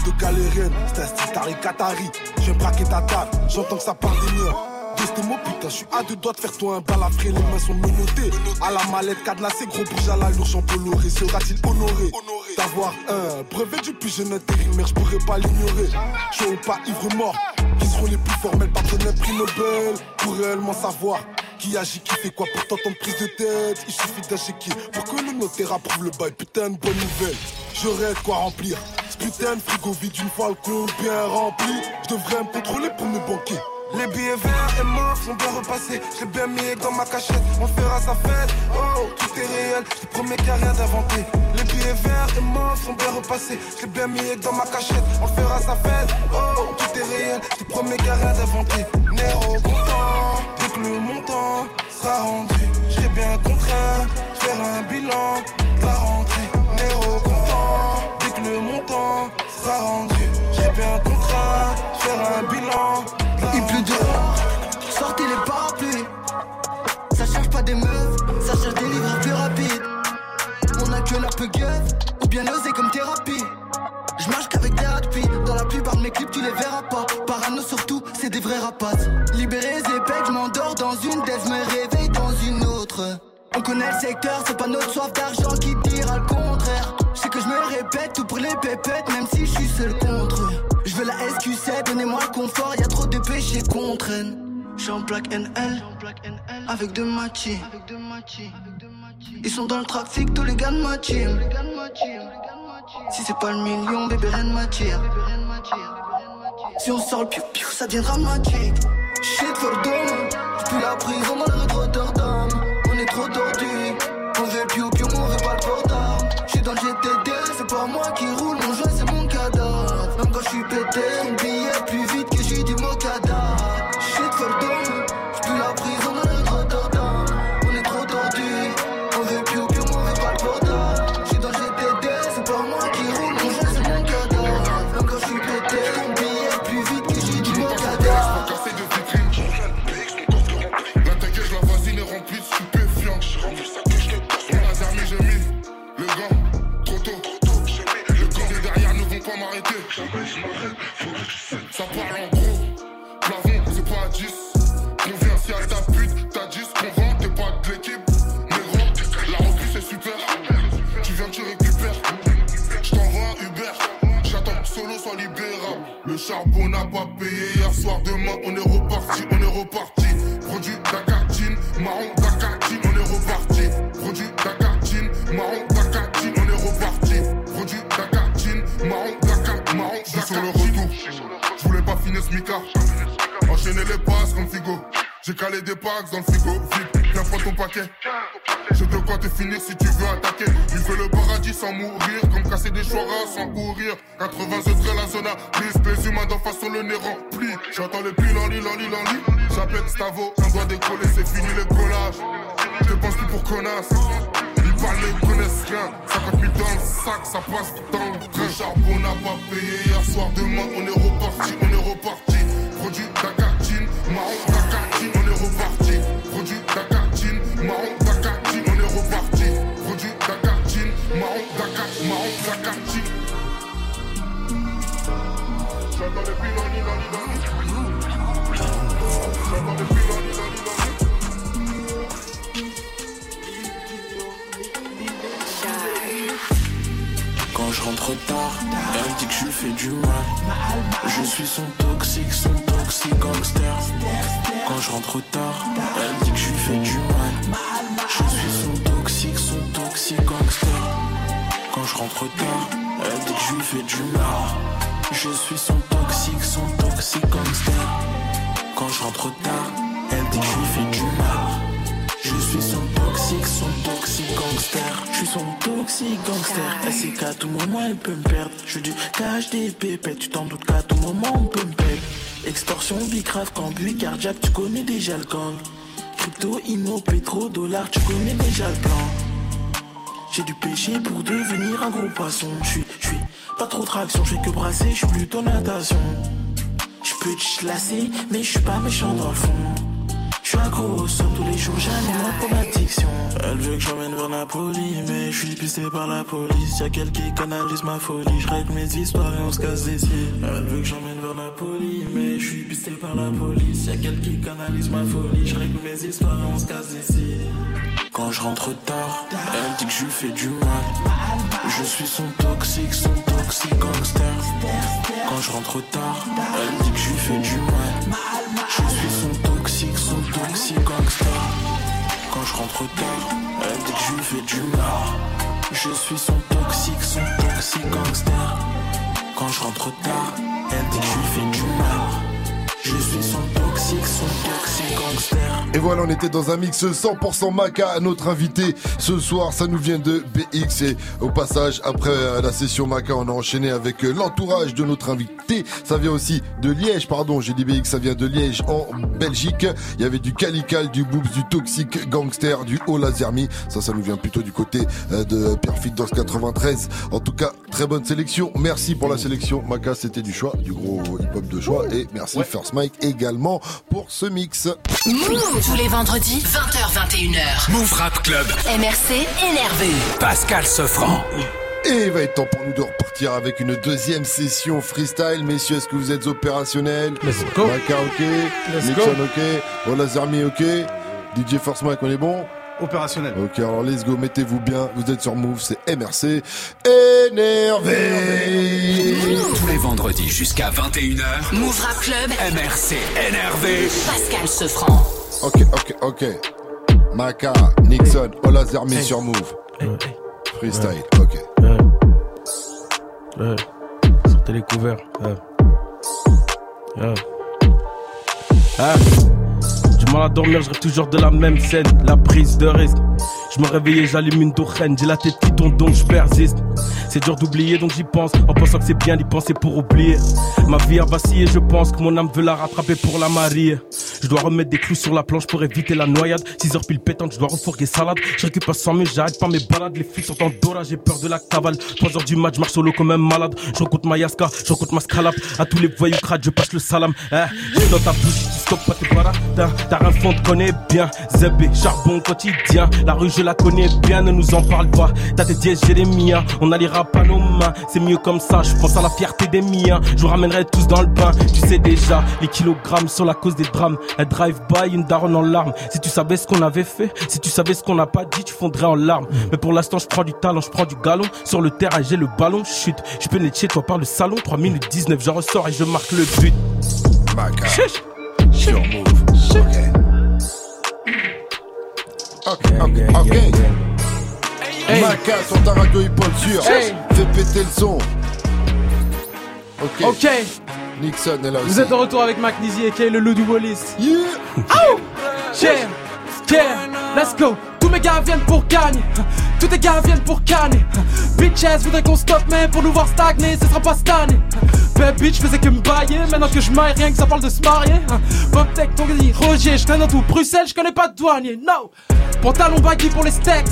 Speaker 3: De galérienne C'est un style Tari Qatari. J'aime braquer ta table J'entends que ça part des murs pose tes mots, putain, je suis à deux doigts de faire toi un balafré, les mains sont menottées. À la mallette cadenassée, gros bouge à la lourge en coloré. Sera-t-il honoré d'avoir un brevet du plus jeune intérimaire, je pourrais pas l'ignorer. Chaud ou pas ivre mort, qui seront les plus formels, pas un prix Nobel, pour réellement savoir. Qui agit, qui fait quoi pour t'entendre prise de tête Il suffit chéquier pour que le notaire approuve le bail. Putain, de bonne nouvelle, j'aurais quoi remplir. Ce putain de frigo vide une fois le compte bien rempli. Je devrais me contrôler pour me banquer. Les billets verts et morts sont bien repassés. J'ai bien mis dans ma cachette, on fera sa fête. Oh, tout est réel, je promets qu'il n'y a rien d'inventé. Les billets verts et morts sont bien repassés. J'ai bien mis dans ma cachette, on fera sa fête. Oh, tout est réel, je promets qu'il n'y a rien d'inventé. Néro content, dès que le montant sera rendu, j'ai bien contraint. Faire un bilan, la rentrée. Néro content, dès que le montant sera rendu, j'ai bien contraint. Faire un bilan.
Speaker 21: Ou bien osé comme thérapie. Je marche qu'avec des rapides, dans la plupart de mes clips tu les verras pas. Parano surtout, c'est des vrais rapaces. Libéré épais, je m'endors dans une death, me réveille dans une autre. On connaît le secteur, c'est pas notre soif d'argent qui dira le contraire. Je sais que je me répète, tout pour les pépettes, même si je suis seul contre. Je veux la SQ7, donnez-moi le confort, y a trop de péchés qu'on traîne. J'suis en plaque NL, avec deux machis. Ils sont dans le trafic, tous les gars de ma team. Si c'est pas le million, bébé, rien ne m'attire. Si on sort le piou piou, ça devient dramatique. Shit for dome, j'pue la prison dans le Rotterdam. Pas
Speaker 16: payé hier soir. Demain, on est reparti, on est reparti. Produit Dakatine, marron Dakatine, on est reparti. Produit Dakatine, marron Dakatine, on est reparti. Produit marron Dakatine, marron Dakatine. sur le retour. Je voulais pas finir ce micard. Enchaîner les passes comme Figo. J'ai calé des packs dans le frigo. Viens prendre ton paquet. J'ai de quoi te finir si tu veux attaquer. Il veut le paradis sans mourir. Comme casser des choiras sans courir. 80 degrés la zone à risque. Les humains d'en face sont le nez rempli. J'entends les plis, loli, loli, loli. J'appelle Stavo, on doit décoller, c'est fini les collages. Je pense plus pour connasse. Ils parlent, ils connaissent rien. 50 000 dans le sac, ça passe dans le train. Charbon n'a pas payé hier soir. Demain, on est reparti, on est reparti. Produit Dakatine, marron
Speaker 22: Quand je rentre tard, elle dit que je fais du mal. Je suis son toxique, son toxique gangster. Quand je rentre tard, elle dit que je lui fais du mal. Je suis son toxique, son toxique gangster. Quand je rentre tard, elle dit que je lui fais du mal. Je suis son toxique, son toxique gangster. Quand je rentre tard, elle dit que je lui fais du mal. Je suis son toxique, son toxique gangster. Je suis son toxique gangster. Elle sait qu'à tout moment elle peut me perdre. Je du cash, des pépettes. Tu t'en doutes qu'à tout moment on peut me perdre. Extorsion, bicrave, cambui, cardiaque, tu connais déjà le gang. Crypto, immo, pétro, dollar, tu connais déjà le plan. J'ai du péché pour devenir un gros poisson. Je suis, je suis pas trop traction, je fais que brasser, je suis plutôt natation. Je peux te chlasser, mais je suis pas méchant dans le fond. Je suis accro au tous les jours, j'allume la pour. Elle veut que j'emmène vers Napoli, mais je suis pisté par la police. Y'a quelqu'un qui canalise ma folie, je mes histoires et on se casse des. Elle veut que j'emmène vers Napoli, mais je suis pisté par la police. Y'a quelqu'un qui canalise ma folie, je mes histoires et on se casse des. Quand je rentre tard, elle dit que je lui fais du mal. Je suis son toxique, son toxique gangster. Quand je rentre tard, elle dit que je lui fais du mal. Toxique gangster. Quand je rentre tard, elle dit que je fais du mal. Je suis son toxique, son toxique gangster. Quand je rentre tard, elle dit que je fais du mal.
Speaker 2: Et voilà, on était dans un mix 100% Maca. Notre invité ce soir, ça nous vient de BX. Et au passage, après euh, la session Maca, on a enchaîné avec euh, l'entourage de notre invité. Ça vient aussi de Liège, pardon, j'ai dit BX, ça vient de Liège en Belgique. Il y avait du Calical, du Boobs, du Toxic Gangster, du Haut Lazermi. Ça, ça nous vient plutôt du côté euh, de Perfit dans 93. En tout cas, très bonne sélection. Merci pour la sélection. Maca, c'était du choix, du gros hip-hop de choix. Et merci First Mike également pour ce mix.
Speaker 1: Move tous les vendredis 20h21h.
Speaker 6: Move Rap Club.
Speaker 1: MRC énervé.
Speaker 6: Pascal Sefranc.
Speaker 2: Et il va être temps pour nous de repartir avec une deuxième session freestyle. Messieurs, est-ce que vous êtes opérationnels?
Speaker 17: Let's go.
Speaker 2: Maca, ok.
Speaker 17: Let's
Speaker 2: Nixon,
Speaker 17: go.
Speaker 2: ok. Olazarmi, ok. DJ Force Mike, on est bon
Speaker 18: Opérationnel.
Speaker 2: Ok, alors let's go, mettez-vous bien. Vous êtes sur Move, c'est MRC. Énervé
Speaker 6: Tous les vendredis jusqu'à 21h.
Speaker 1: Move Rap Club.
Speaker 6: MRC énervé.
Speaker 1: Pascal Sefranc.
Speaker 2: Ok, ok, ok. Maca, Nixon, Olazarmi sur Move. Freestyle, ok.
Speaker 15: Ouais. Sortez les couverts. Ouais. Ah. Mal à dormir, je rêve toujours de la même scène, la prise de risque. Je me réveillais, j'allume une tourelle, j'ai la tête qui tourne donc je persiste. C'est dur d'oublier donc j'y pense, en pensant que c'est bien d'y penser pour oublier. Ma vie a vacillé, je pense que mon âme veut la rattraper pour la marier. Je dois remettre des clous sur la planche pour éviter la noyade. 6 heures pile pétante, je dois refourguer salade. Je récupère 100 000, j'arrête pas mes balades. Les flics sont en dora, j'ai peur de la cavale. 3 heures du match, je marche solo comme un malade. Je recoute ma yaska, je recoute ma scalap. À tous les voyous crades, je passe le salam. Eh, je dans ta bouche, tu stoppes pas tes baratin. T'as rien fond, te connais bien. Zebé, charbon quotidien. La rue, je la connais bien, ne nous en parle pas. T'as tes les miens. On n'alliera pas nos mains. C'est mieux comme ça, je pense à la fierté des miens. Je vous ramènerai tous dans le pain. Tu sais déjà, les kilogrammes sont la cause des drames. Un drive-by, une daronne en larmes. Si tu savais ce qu'on avait fait, si tu savais ce qu'on n'a pas dit, tu fondrais en larmes. Mais pour l'instant, je prends du talent, je prends du galon. Sur le terrain, j'ai le ballon, chute. Je peux chez toi par le salon. 3 minutes 19, je ressors et je marque le but.
Speaker 2: Maca.
Speaker 15: Chiche.
Speaker 2: Sur
Speaker 17: Hey.
Speaker 2: Maca sur ta radio hip-hop sûr.
Speaker 17: Hey.
Speaker 2: Fais péter le son. Ok.
Speaker 17: Ok,
Speaker 2: Nixon est là aussi.
Speaker 17: vous êtes de retour avec Mac Nizi et Kay, le loup du Wallis.
Speaker 2: Yeah.
Speaker 17: Oh Yeah, yeah, let's go. Tous mes gars viennent pour gagner. Tous tes gars viennent pour canner. Bitches voudraient qu'on stoppe, mais pour nous voir stagner, ce sera pas cette. Bad bitch faisait que me bailler. Maintenant que je maille, rien que ça parle de se marier. Bob Tech, ton dit Roger, je traîne dans tout Bruxelles, je connais pas de douanier. No! Pantalon baggy pour les steaks.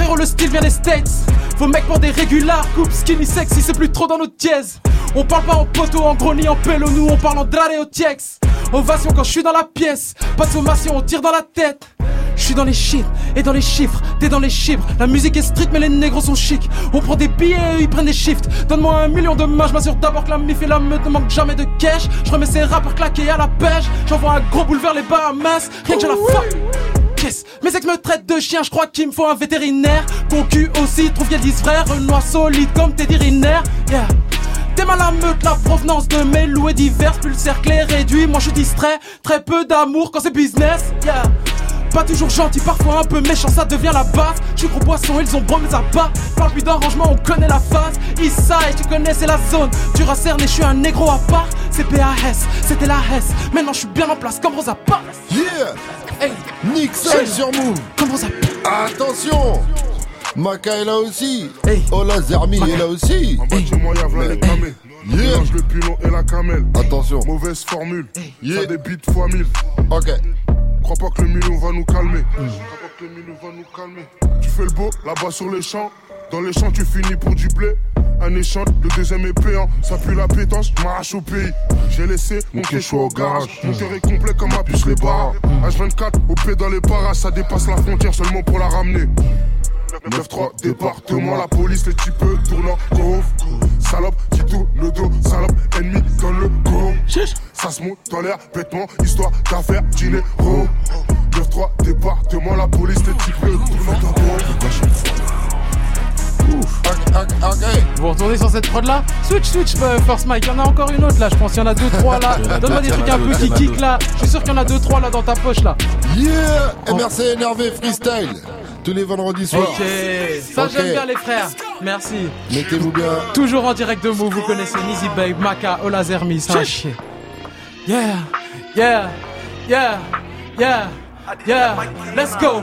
Speaker 17: Frérot, le style vient des States. Vos mecs pour des régulars, coupe skinny sexy, c'est plus trop dans notre dièse. On parle pas en poteau, en gros ni en pélo, nous on parle en draré au tiex. Ovation quand je suis dans la pièce, pas de sommation, on tire dans la tête. Je suis dans les chiffres, et dans les chiffres, t'es dans les chiffres. La musique est stricte, mais les négros sont chics. On prend des billets, eux, ils prennent des shifts. Donne-moi un million de mains, je m'assure d'abord que la mif et la meute ne manquent jamais de cash. Je remets ces rappeurs claqués à la pêche. J'envoie un gros boule vers les Bahamas, rien que j'ai la fuck. Mes ex me traitent de chien, je crois qu'il me faut un vétérinaire. Concu aussi, trouve qu'ils disent frère, Renoir solide comme Teddy Riner. Yeah. T'es mal à meute, la provenance de mes loups est diverse, plus le réduit, moi je suis distrait. Très peu d'amour quand c'est business. Yeah. Pas toujours gentil, parfois un peu méchant, ça devient la base. Je suis gros poisson, ils ont bon mes abats. Parle plus d'arrangement, on connaît la phase. Eastside, tu connais, c'est la zone. Tu racernes et je suis un négro à part. C'est PAS, c'était la S. Maintenant je suis bien en place comme Rosa Parks.
Speaker 2: Yeah
Speaker 17: Hey,
Speaker 2: Nixon
Speaker 17: Hey.
Speaker 2: sur Move.
Speaker 17: comme Rosa Parks.
Speaker 2: Attention Maca est là aussi.
Speaker 17: Hey.
Speaker 2: Ola Zermi est là aussi.
Speaker 16: En bas de chez moi, y'a v'là les camés.
Speaker 2: Yeah.
Speaker 16: Mélange le pilon et la camelle.
Speaker 2: Attention.
Speaker 16: Mauvaise formule.
Speaker 2: Yeah.
Speaker 16: Ça débite fois mille.
Speaker 2: Ok.
Speaker 16: Crois pas que le million va nous calmer. Crois pas que le million va nous calmer. Tu fais le beau, là-bas sur les champs. Dans les champs, tu finis pour du blé. Un échange, le deuxième est payant. Ça pue la pétence, je m'arrache au pays. J'ai laissé mon choix au garage. Mon cœur est complet comme ma puce les barres. H24, au pied dans les parages, ça dépasse la frontière seulement pour la ramener. 9-3, département, la police, les types tournant, go. Salope, qui tourne le dos, salope, ennemi dans le go. Ça se monte dans l'air, bêtement, histoire d'affaires, dinero. 9-3, département, la police, les types tournant,
Speaker 17: Vous retournez sur cette prod là Switch, switch, euh, Force Mike. Il y en a encore une autre là, je pense. Il y en a deux, trois là. *laughs* Donne-moi des trucs un peu qui kick là. Je suis sûr qu'il y en a deux, trois là dans ta poche là.
Speaker 2: Yeah MRC énervé freestyle tous les vendredis soirs.
Speaker 17: Ok, ça j'aime bien les frères. Merci.
Speaker 2: Mettez-vous bien.
Speaker 17: Toujours en direct de Move, vous connaissez Nizzy Babe, Maka, Ola Zermi, ça
Speaker 2: Chiche.
Speaker 17: chier. Yeah, yeah, yeah, yeah, yeah, let's go.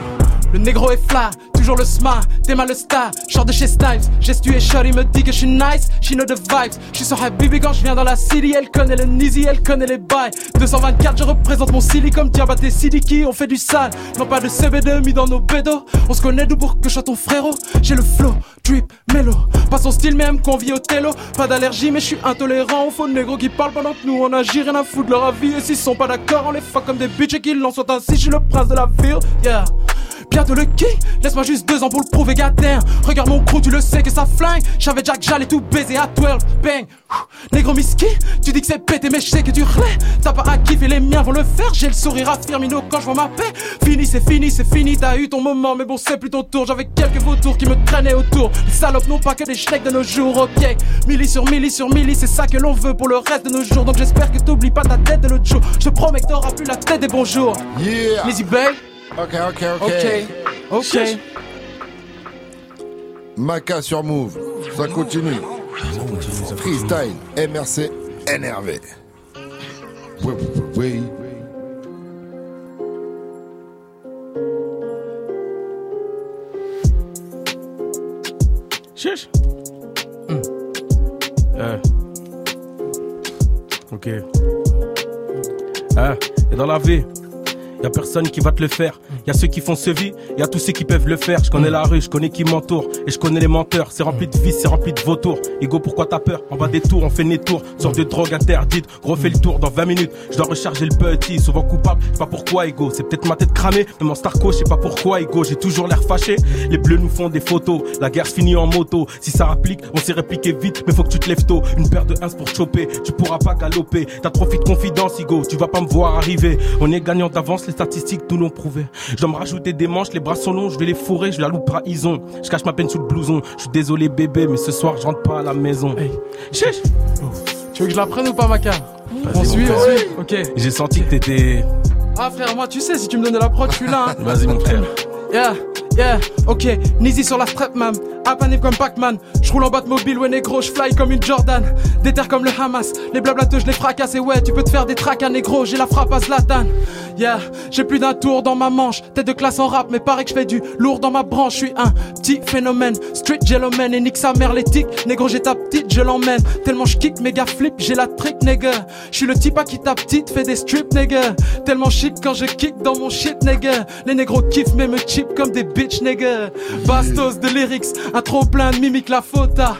Speaker 17: Le négro est flat, toujours le sma, t'es mal le star, short de chez Snipes, gestu et shorty me dit que je suis nice, she know the vibes, je suis sur Habibi quand je viens dans la city, elle connaît le Nizzy, elle connaît les bails, 224 je représente mon silly comme Diabaté Sidiki, on fait du sale, non pas de CB2 mis dans nos bédos, on se connaît d'où pour que je ton frérot, j'ai le flow, drip, mélo, pas son style même qu'on vit au télo, pas d'allergie mais je suis intolérant aux faux négros qui parlent pendant que nous on agit, rien à foutre de leur avis, et s'ils sont pas d'accord on les fuck comme des bitches et qu'ils l'en soient ainsi, je suis le prince de la ville, yeah. Bientôt le king, laisse-moi juste deux ans pour le prouver, goddamn. Regarde mon crew, tu le sais que ça flingue. J'avais déjà que j'allais tout baiser à 12, bang. Négro miski, tu dis que c'est pété, mais je sais que tu relais. T'as pas à kiffer, les miens vont le faire. J'ai le sourire à Firmino quand je vois ma paix. Fini, c'est fini, c'est fini, t'as eu ton moment, mais bon, c'est plus ton tour. J'avais quelques vautours qui me traînaient autour. Les salopes n'ont pas que des schnecks de nos jours, ok. Milli sur milli sur milli, c'est ça que l'on veut pour le reste de nos jours. Donc j'espère que t'oublies pas ta tête de l'autre jour. Je te promets que t'auras plus la tête des bonjours.
Speaker 2: Yeah.
Speaker 17: Lizzy Bay.
Speaker 2: Ok, ok, ok.
Speaker 17: Ok. Ok.
Speaker 2: Maca sur Move. Ça continue. Freestyle. MRC énervé. Oui, oui, oui.
Speaker 15: Chiche. Euh. Ok. Ah, et dans la vie, y a personne qui va te le faire. Y a ceux qui font ce vie, y a tous ceux qui peuvent le faire. Je connais la rue, je connais qui m'entoure et je connais les menteurs. C'est rempli de vices, c'est rempli de vautours. Ego, pourquoi t'as peur? En bas des tours, on fait des tours. Sort de drogue interdite, gros fait le tour dans 20 minutes. Je dois recharger le petit, souvent coupable. Je sais pas pourquoi, Ego. C'est peut-être ma tête cramée, même en Starco, je sais pas pourquoi, Ego. J'ai toujours l'air fâché. Les bleus nous font des photos. La guerre finit en moto. Si ça applique, on s'est répliqué vite, mais faut que tu te lèves tôt. Une paire de 1 pour choper, tu pourras pas galoper. T'as trop de confidence, Igo. Tu vas pas me voir arriver. On est gagnant d'avance, les statistiques nous l'ont prouvé. Je dois me rajouter des manches, les bras sont longs, je vais les fourrer, je la loupe trahison. Je cache ma peine sous le blouson. Je suis désolé, bébé, mais ce soir, je rentre pas à la maison. Chiche.
Speaker 17: Tu veux que je la prenne ou pas, Maka On
Speaker 15: mon
Speaker 17: suit, on suit. Ok.
Speaker 15: J'ai senti que t'étais.
Speaker 17: Ah frère, moi tu sais, si tu me donnes la prod, je suis là. hein.
Speaker 15: Vas-y, mon frère.
Speaker 17: Yeah, yeah, ok, Nizzy sur la strap man, apanif comme Pac-Man, je roule en boîte mobile, ouais négro, je fly comme une Jordan, déter comme le Hamas, les blablateux je les fracasse et ouais, tu peux te faire des tracas négro, j'ai la frappe à Zlatan, yeah, j'ai plus d'un tour dans ma manche, tête de classe en rap, mais paraît que je fais du lourd dans ma branche, je suis un petit phénomène, street gentleman et nique sa mère l'éthique, négro j'ai ta petite, je l'emmène, tellement je kick, méga flip, j'ai la trick nègre, je suis le type à qui ta petite fait des strips nègre, tellement chic quand je kick dans mon shit nègre, les négros kiffent mais me chip comme des bitch bastos de lyrics, un trop plein de mimiques, la faute à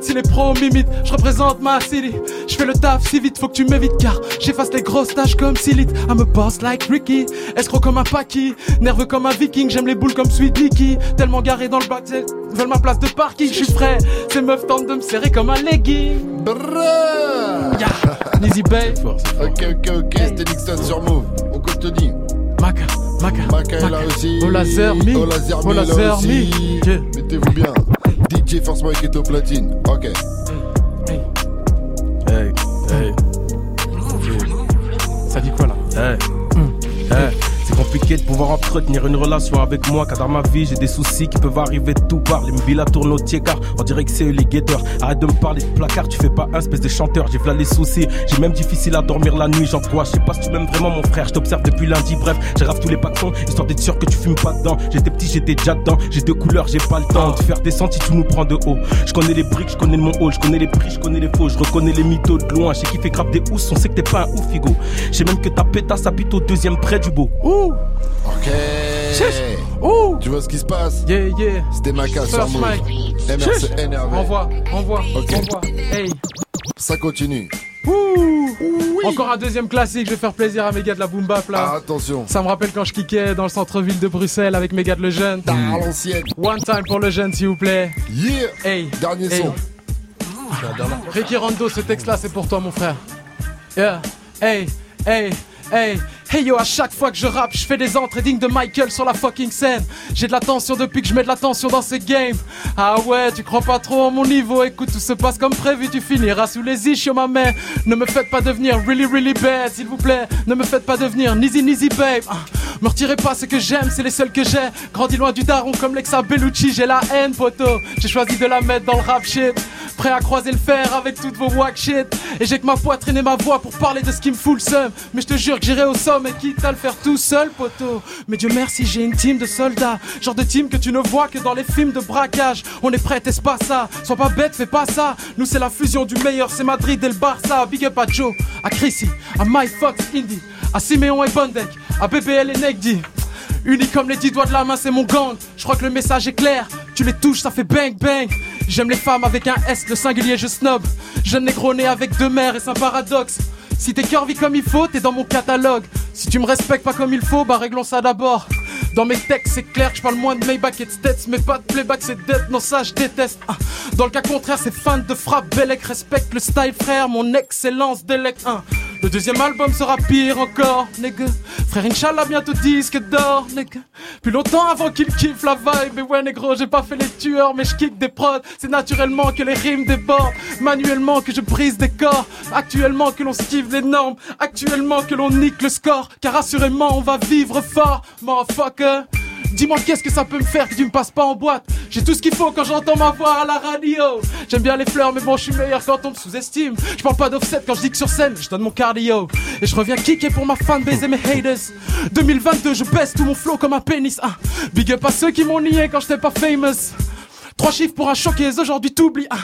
Speaker 17: si les pros m'imitent, je représente ma city, je fais le taf si vite, faut que tu m'évites car j'efface les grosses tâches comme Silite, I'm a boss like Ricky, escroc comme un Paki, nerveux comme un viking, j'aime les boules comme Sweet Licky, tellement garé dans le bac, c'est- veulent ma place de parking, je suis frais, ces meufs tentent de me serrer comme un legging. Yeah, Lizzy Bay.
Speaker 2: Ok, ok, ok. C'était Nixon sur Move. On continue.
Speaker 17: Maka, Maka.
Speaker 2: Maca est là aussi.
Speaker 17: Zermi.
Speaker 2: Ola Zermi
Speaker 17: Ola
Speaker 2: est là
Speaker 17: Zermi.
Speaker 2: aussi.
Speaker 17: Yeah.
Speaker 2: Mettez-vous bien. DJ Force Mike est au platine. Ok.
Speaker 15: Hey, hey.
Speaker 17: Ça dit quoi là?
Speaker 15: Hey. Hey. C'est compliqué de pouvoir entretenir une relation avec moi car dans ma vie j'ai des soucis qui peuvent arriver de tout part. Les mobila tournent au car on dirait que c'est eux les guetteurs. Arrête de me parler de placard, tu fais pas un espèce de chanteur. J'ai v'là les soucis, j'ai même difficile à dormir la nuit. J'en crois, je sais pas si tu m'aimes vraiment mon frère. Je t'observe depuis lundi, bref, j'ai rave tous les paxons histoire d'être sûr que tu fumes pas dedans. J'étais petit, j'étais déjà dedans. J'ai deux couleurs, j'ai pas le temps de faire descendre si tu nous prends de haut. Je connais les briques, je connais mon hall, je connais les prix, je connais les faux, je reconnais les mythos de loin. Je sais qui fait grave des housses, on sait que t'es pas un ouf, figo. Je sais même que ta pétasse habite au deuxième près du beau.
Speaker 2: Ok.
Speaker 17: Ouh
Speaker 2: Tu vois ce qui se passe?
Speaker 17: Yeah, yeah.
Speaker 2: C'était Maka sur
Speaker 17: First
Speaker 2: Move. MRC énervé.
Speaker 17: Envoie, envoie,
Speaker 2: Ok.
Speaker 17: envoie. Hey.
Speaker 2: Ça continue.
Speaker 17: Ouh. Encore un deuxième classique, je vais faire plaisir à mes gars de la boom bap là.
Speaker 2: Ah, attention.
Speaker 17: Ça me rappelle quand je kickais dans le centre-ville de Bruxelles avec mes gars de Le Jeune.
Speaker 2: À l'ancienne.
Speaker 17: One time pour Le Jeune s'il vous plaît.
Speaker 2: Yeah.
Speaker 17: Hey.
Speaker 2: Dernier
Speaker 17: Hey.
Speaker 2: son.
Speaker 17: Ricky Rondo, ce texte-là, c'est pour toi, mon frère. Yeah. Hey, hey, hey. Hey yo, à chaque fois que je rappe, je fais des entrées dignes de Michael sur la fucking scène. J'ai de l'attention depuis que je mets de l'attention dans ces games. Ah ouais, tu crois pas trop en mon niveau. Écoute, tout se passe comme prévu, tu finiras sous les ischios, ma main. Ne me faites pas devenir really, really bad, s'il vous plaît. Ne me faites pas devenir Nizzy, Nizzy, babe. Ah, me retirez pas ce que j'aime, c'est les seuls que j'ai. Grandi loin du daron comme Lexa Bellucci, j'ai la haine, poto. J'ai choisi de la mettre dans le rap shit. Prêt à croiser le fer avec toutes vos wack shit. Et j'ai que ma poitrine et ma voix pour parler de ce qui me fout le seum. Mais je te jure que j'irai au sommet, quitte à le faire tout seul, poto. Mais Dieu merci, j'ai une team de soldats. Genre de team que tu ne vois que dans les films de braquage. On est prêt, est-ce pas ça? Sois pas bête, fais pas ça. Nous, c'est la fusion du meilleur, c'est Madrid et le Barça. Big up à Joe, à Chrissy, à My Fox Indy, à Simeon et Bondek, à BBL et Negdi. Unis comme les dix doigts de la main, c'est mon gang. Je crois que le message est clair. Tu les touches, ça fait bang bang. J'aime les femmes avec un S, le singulier je snob. Jeune négro né avec deux mères et c'est un paradoxe. Si t'es curvy comme il faut, t'es dans mon catalogue. Si tu me respectes pas comme il faut, bah réglons ça d'abord. Dans mes textes, c'est clair je parle moins de Maybach et de Stets, mais pas de playback, c'est dead. Non, ça, je déteste. Ah. Dans le cas contraire, c'est fin de frappe. Bellec respecte le style, frère. Mon excellence délect. Ah. Le deuxième album sera pire encore, nigga. Frère, Inch'Allah, bientôt disque d'or, nigga. Plus longtemps avant qu'il kiffe la vibe. Et ouais, négro, j'ai pas fait les tueurs, mais je kick des prods. C'est naturellement que les rimes débordent. Manuellement que je brise des corps. Actuellement que l'on skive des normes. Actuellement que l'on nique le score. Car assurément, on va vivre fort, motherfucker. Dis-moi qu'est-ce que ça peut me faire que tu me passes pas en boîte? J'ai tout ce qu'il faut quand j'entends ma voix à la radio. J'aime bien les fleurs mais bon je suis meilleur quand on me sous-estime. Je parle pas d'offset quand je dis que sur scène je donne mon cardio. Et je reviens kicker pour ma fanbase et mes haters. 2022 je baisse tout mon flow comme un pénis. Ah. Big up à ceux qui m'ont nié quand j'étais pas famous Trois chiffres pour un choqué, aujourd'hui t'oublies. Ah,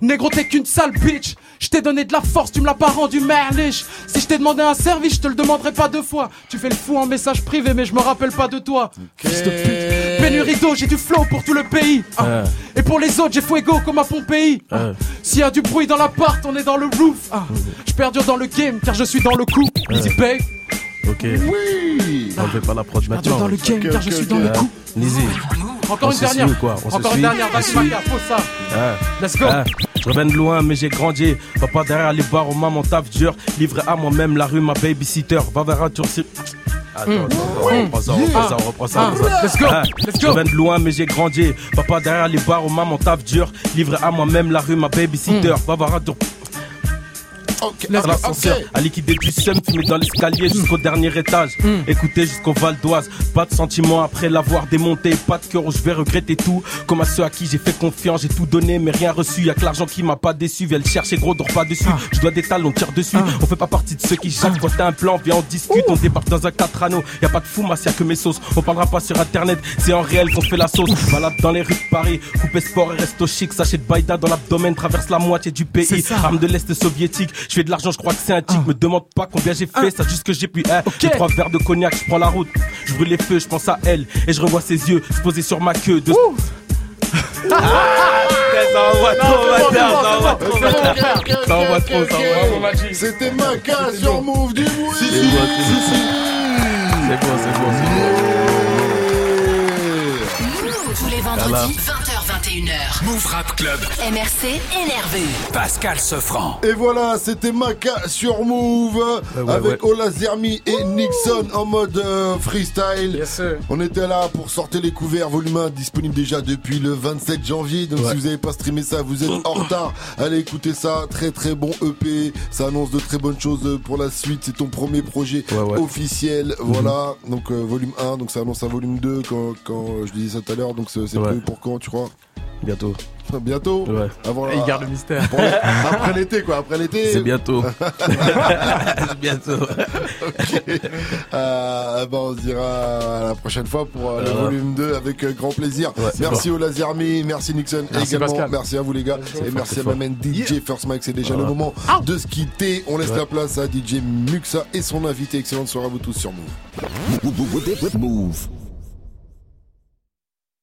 Speaker 17: négro, t'es qu'une sale bitch. Je t'ai donné de la force, tu me l'as pas rendu merliche. Si je t'ai demandé un service, je te le demanderai pas deux fois. Tu fais le fou en message privé, mais je me rappelle pas de toi. Fils de pute. Pénurie d'eau, j'ai du flow pour tout le pays. Ah. Et pour les autres, j'ai fuego comme à Pompéi. Ah. S'il y a du bruit dans l'appart, on est dans le roof. Ah, je perdure dans le game car je suis dans le coup.
Speaker 15: Ouais.
Speaker 17: Easy babe.
Speaker 15: Ok.
Speaker 2: Oui.
Speaker 15: Enlevez pas la prod maintenant.
Speaker 17: dans le game car je suis dans le coup.
Speaker 15: Nizzy.
Speaker 17: Encore
Speaker 15: On
Speaker 17: une dernière.
Speaker 15: quoi? On
Speaker 17: Encore une dernière,
Speaker 15: On
Speaker 17: vas-y, pose ça. Let's go.
Speaker 15: Je reviens de loin, mais j'ai grandi. Papa derrière les barres, maman taf dur. Livré à moi-même, la rue, ma babysitter. Va vers un tour Attends, attends, attends, on reprend ça, on reprend ça, on reprend ça. on.
Speaker 17: Ah. Let's go, let's
Speaker 15: Je
Speaker 17: go.
Speaker 15: reviens de loin, mais j'ai grandi. Papa derrière les barres, maman taf dur. Livré à moi-même, la rue, ma babysitter. Va vers un tour.
Speaker 2: Ok,
Speaker 15: À l'ascenseur, à liquider du seum, fumer dans l'escalier jusqu'au dernier étage. Écouter jusqu'au Val d'Oise. Pas de sentiments après l'avoir démonté. Pas de cœur où je vais regretter tout. Comme à ceux à qui j'ai fait confiance, j'ai tout donné mais rien reçu. Y'a que l'argent qui m'a pas déçu. Viens le chercher gros, dors pas dessus. Je dois des talons, tire dessus. On fait pas partie de ceux qui chaque fois t'as un plan. Viens, on discute, on débarque dans un 4 anneaux. Y a pas de fou, ma y'a que mes sauces. On parlera pas sur internet, c'est en réel qu'on fait la sauce. Balade dans les rues de Paris, coupé sport et resto chic. Sachet de Baïda dans l'abdomen, traverse la moitié du pays. Arme de l'Est soviétique. Je fais de l'argent, je crois que c'est un tic. Ah. Me demande pas combien j'ai fait, ah. ça juste que j'ai pu. Hein. Okay. Trois verres de cognac, je prends la route. Je brûle les feux, je pense à elle. Et je revois ses yeux se poser sur ma queue. De...
Speaker 2: C'était ma case sur Move du
Speaker 15: C'est c'est
Speaker 1: 21h.
Speaker 6: Move Rap Club.
Speaker 1: MRC énervé.
Speaker 6: Pascal Sefranc.
Speaker 2: Et voilà, c'était Maca sur Move
Speaker 15: ah
Speaker 2: avec
Speaker 15: ouais.
Speaker 2: Ola Zermi et Nixon en mode euh, freestyle. On était là pour sortir les couverts volume 1 disponible déjà depuis le 27 janvier. Donc si vous n'avez pas streamé ça, vous êtes en retard. Allez écouter ça. Très très bon EP. Ça annonce de très bonnes choses euh, pour la suite. C'est ton premier projet officiel. Mhm. Voilà. Donc euh, volume 1. Donc ça annonce un volume 2 quand, quand je disais ça tout à l'heure. Donc c'est pour quand tu crois?
Speaker 15: Bientôt.
Speaker 2: Bientôt
Speaker 15: Ouais.
Speaker 2: Avant
Speaker 17: Et il garde le mystère.
Speaker 2: Après l'été quoi. Après l'été.
Speaker 15: C'est bientôt. *laughs* C'est bientôt.
Speaker 2: Ok. Euh, bah, on se dira à la prochaine fois pour euh, le
Speaker 15: Voilà.
Speaker 2: volume 2 avec euh, grand plaisir.
Speaker 15: Ouais,
Speaker 2: merci
Speaker 15: bon.
Speaker 2: au Lazermi, merci Nixon
Speaker 17: Merci,
Speaker 2: également.
Speaker 17: Pascal.
Speaker 2: Merci à vous les gars. Et merci à ma main DJ First Mike. C'est déjà
Speaker 15: Voilà.
Speaker 2: le moment de se quitter. On laisse
Speaker 15: Ouais.
Speaker 2: la place à DJ Muxa et son invité. Excellente soirée à vous tous sur Move.
Speaker 4: Move.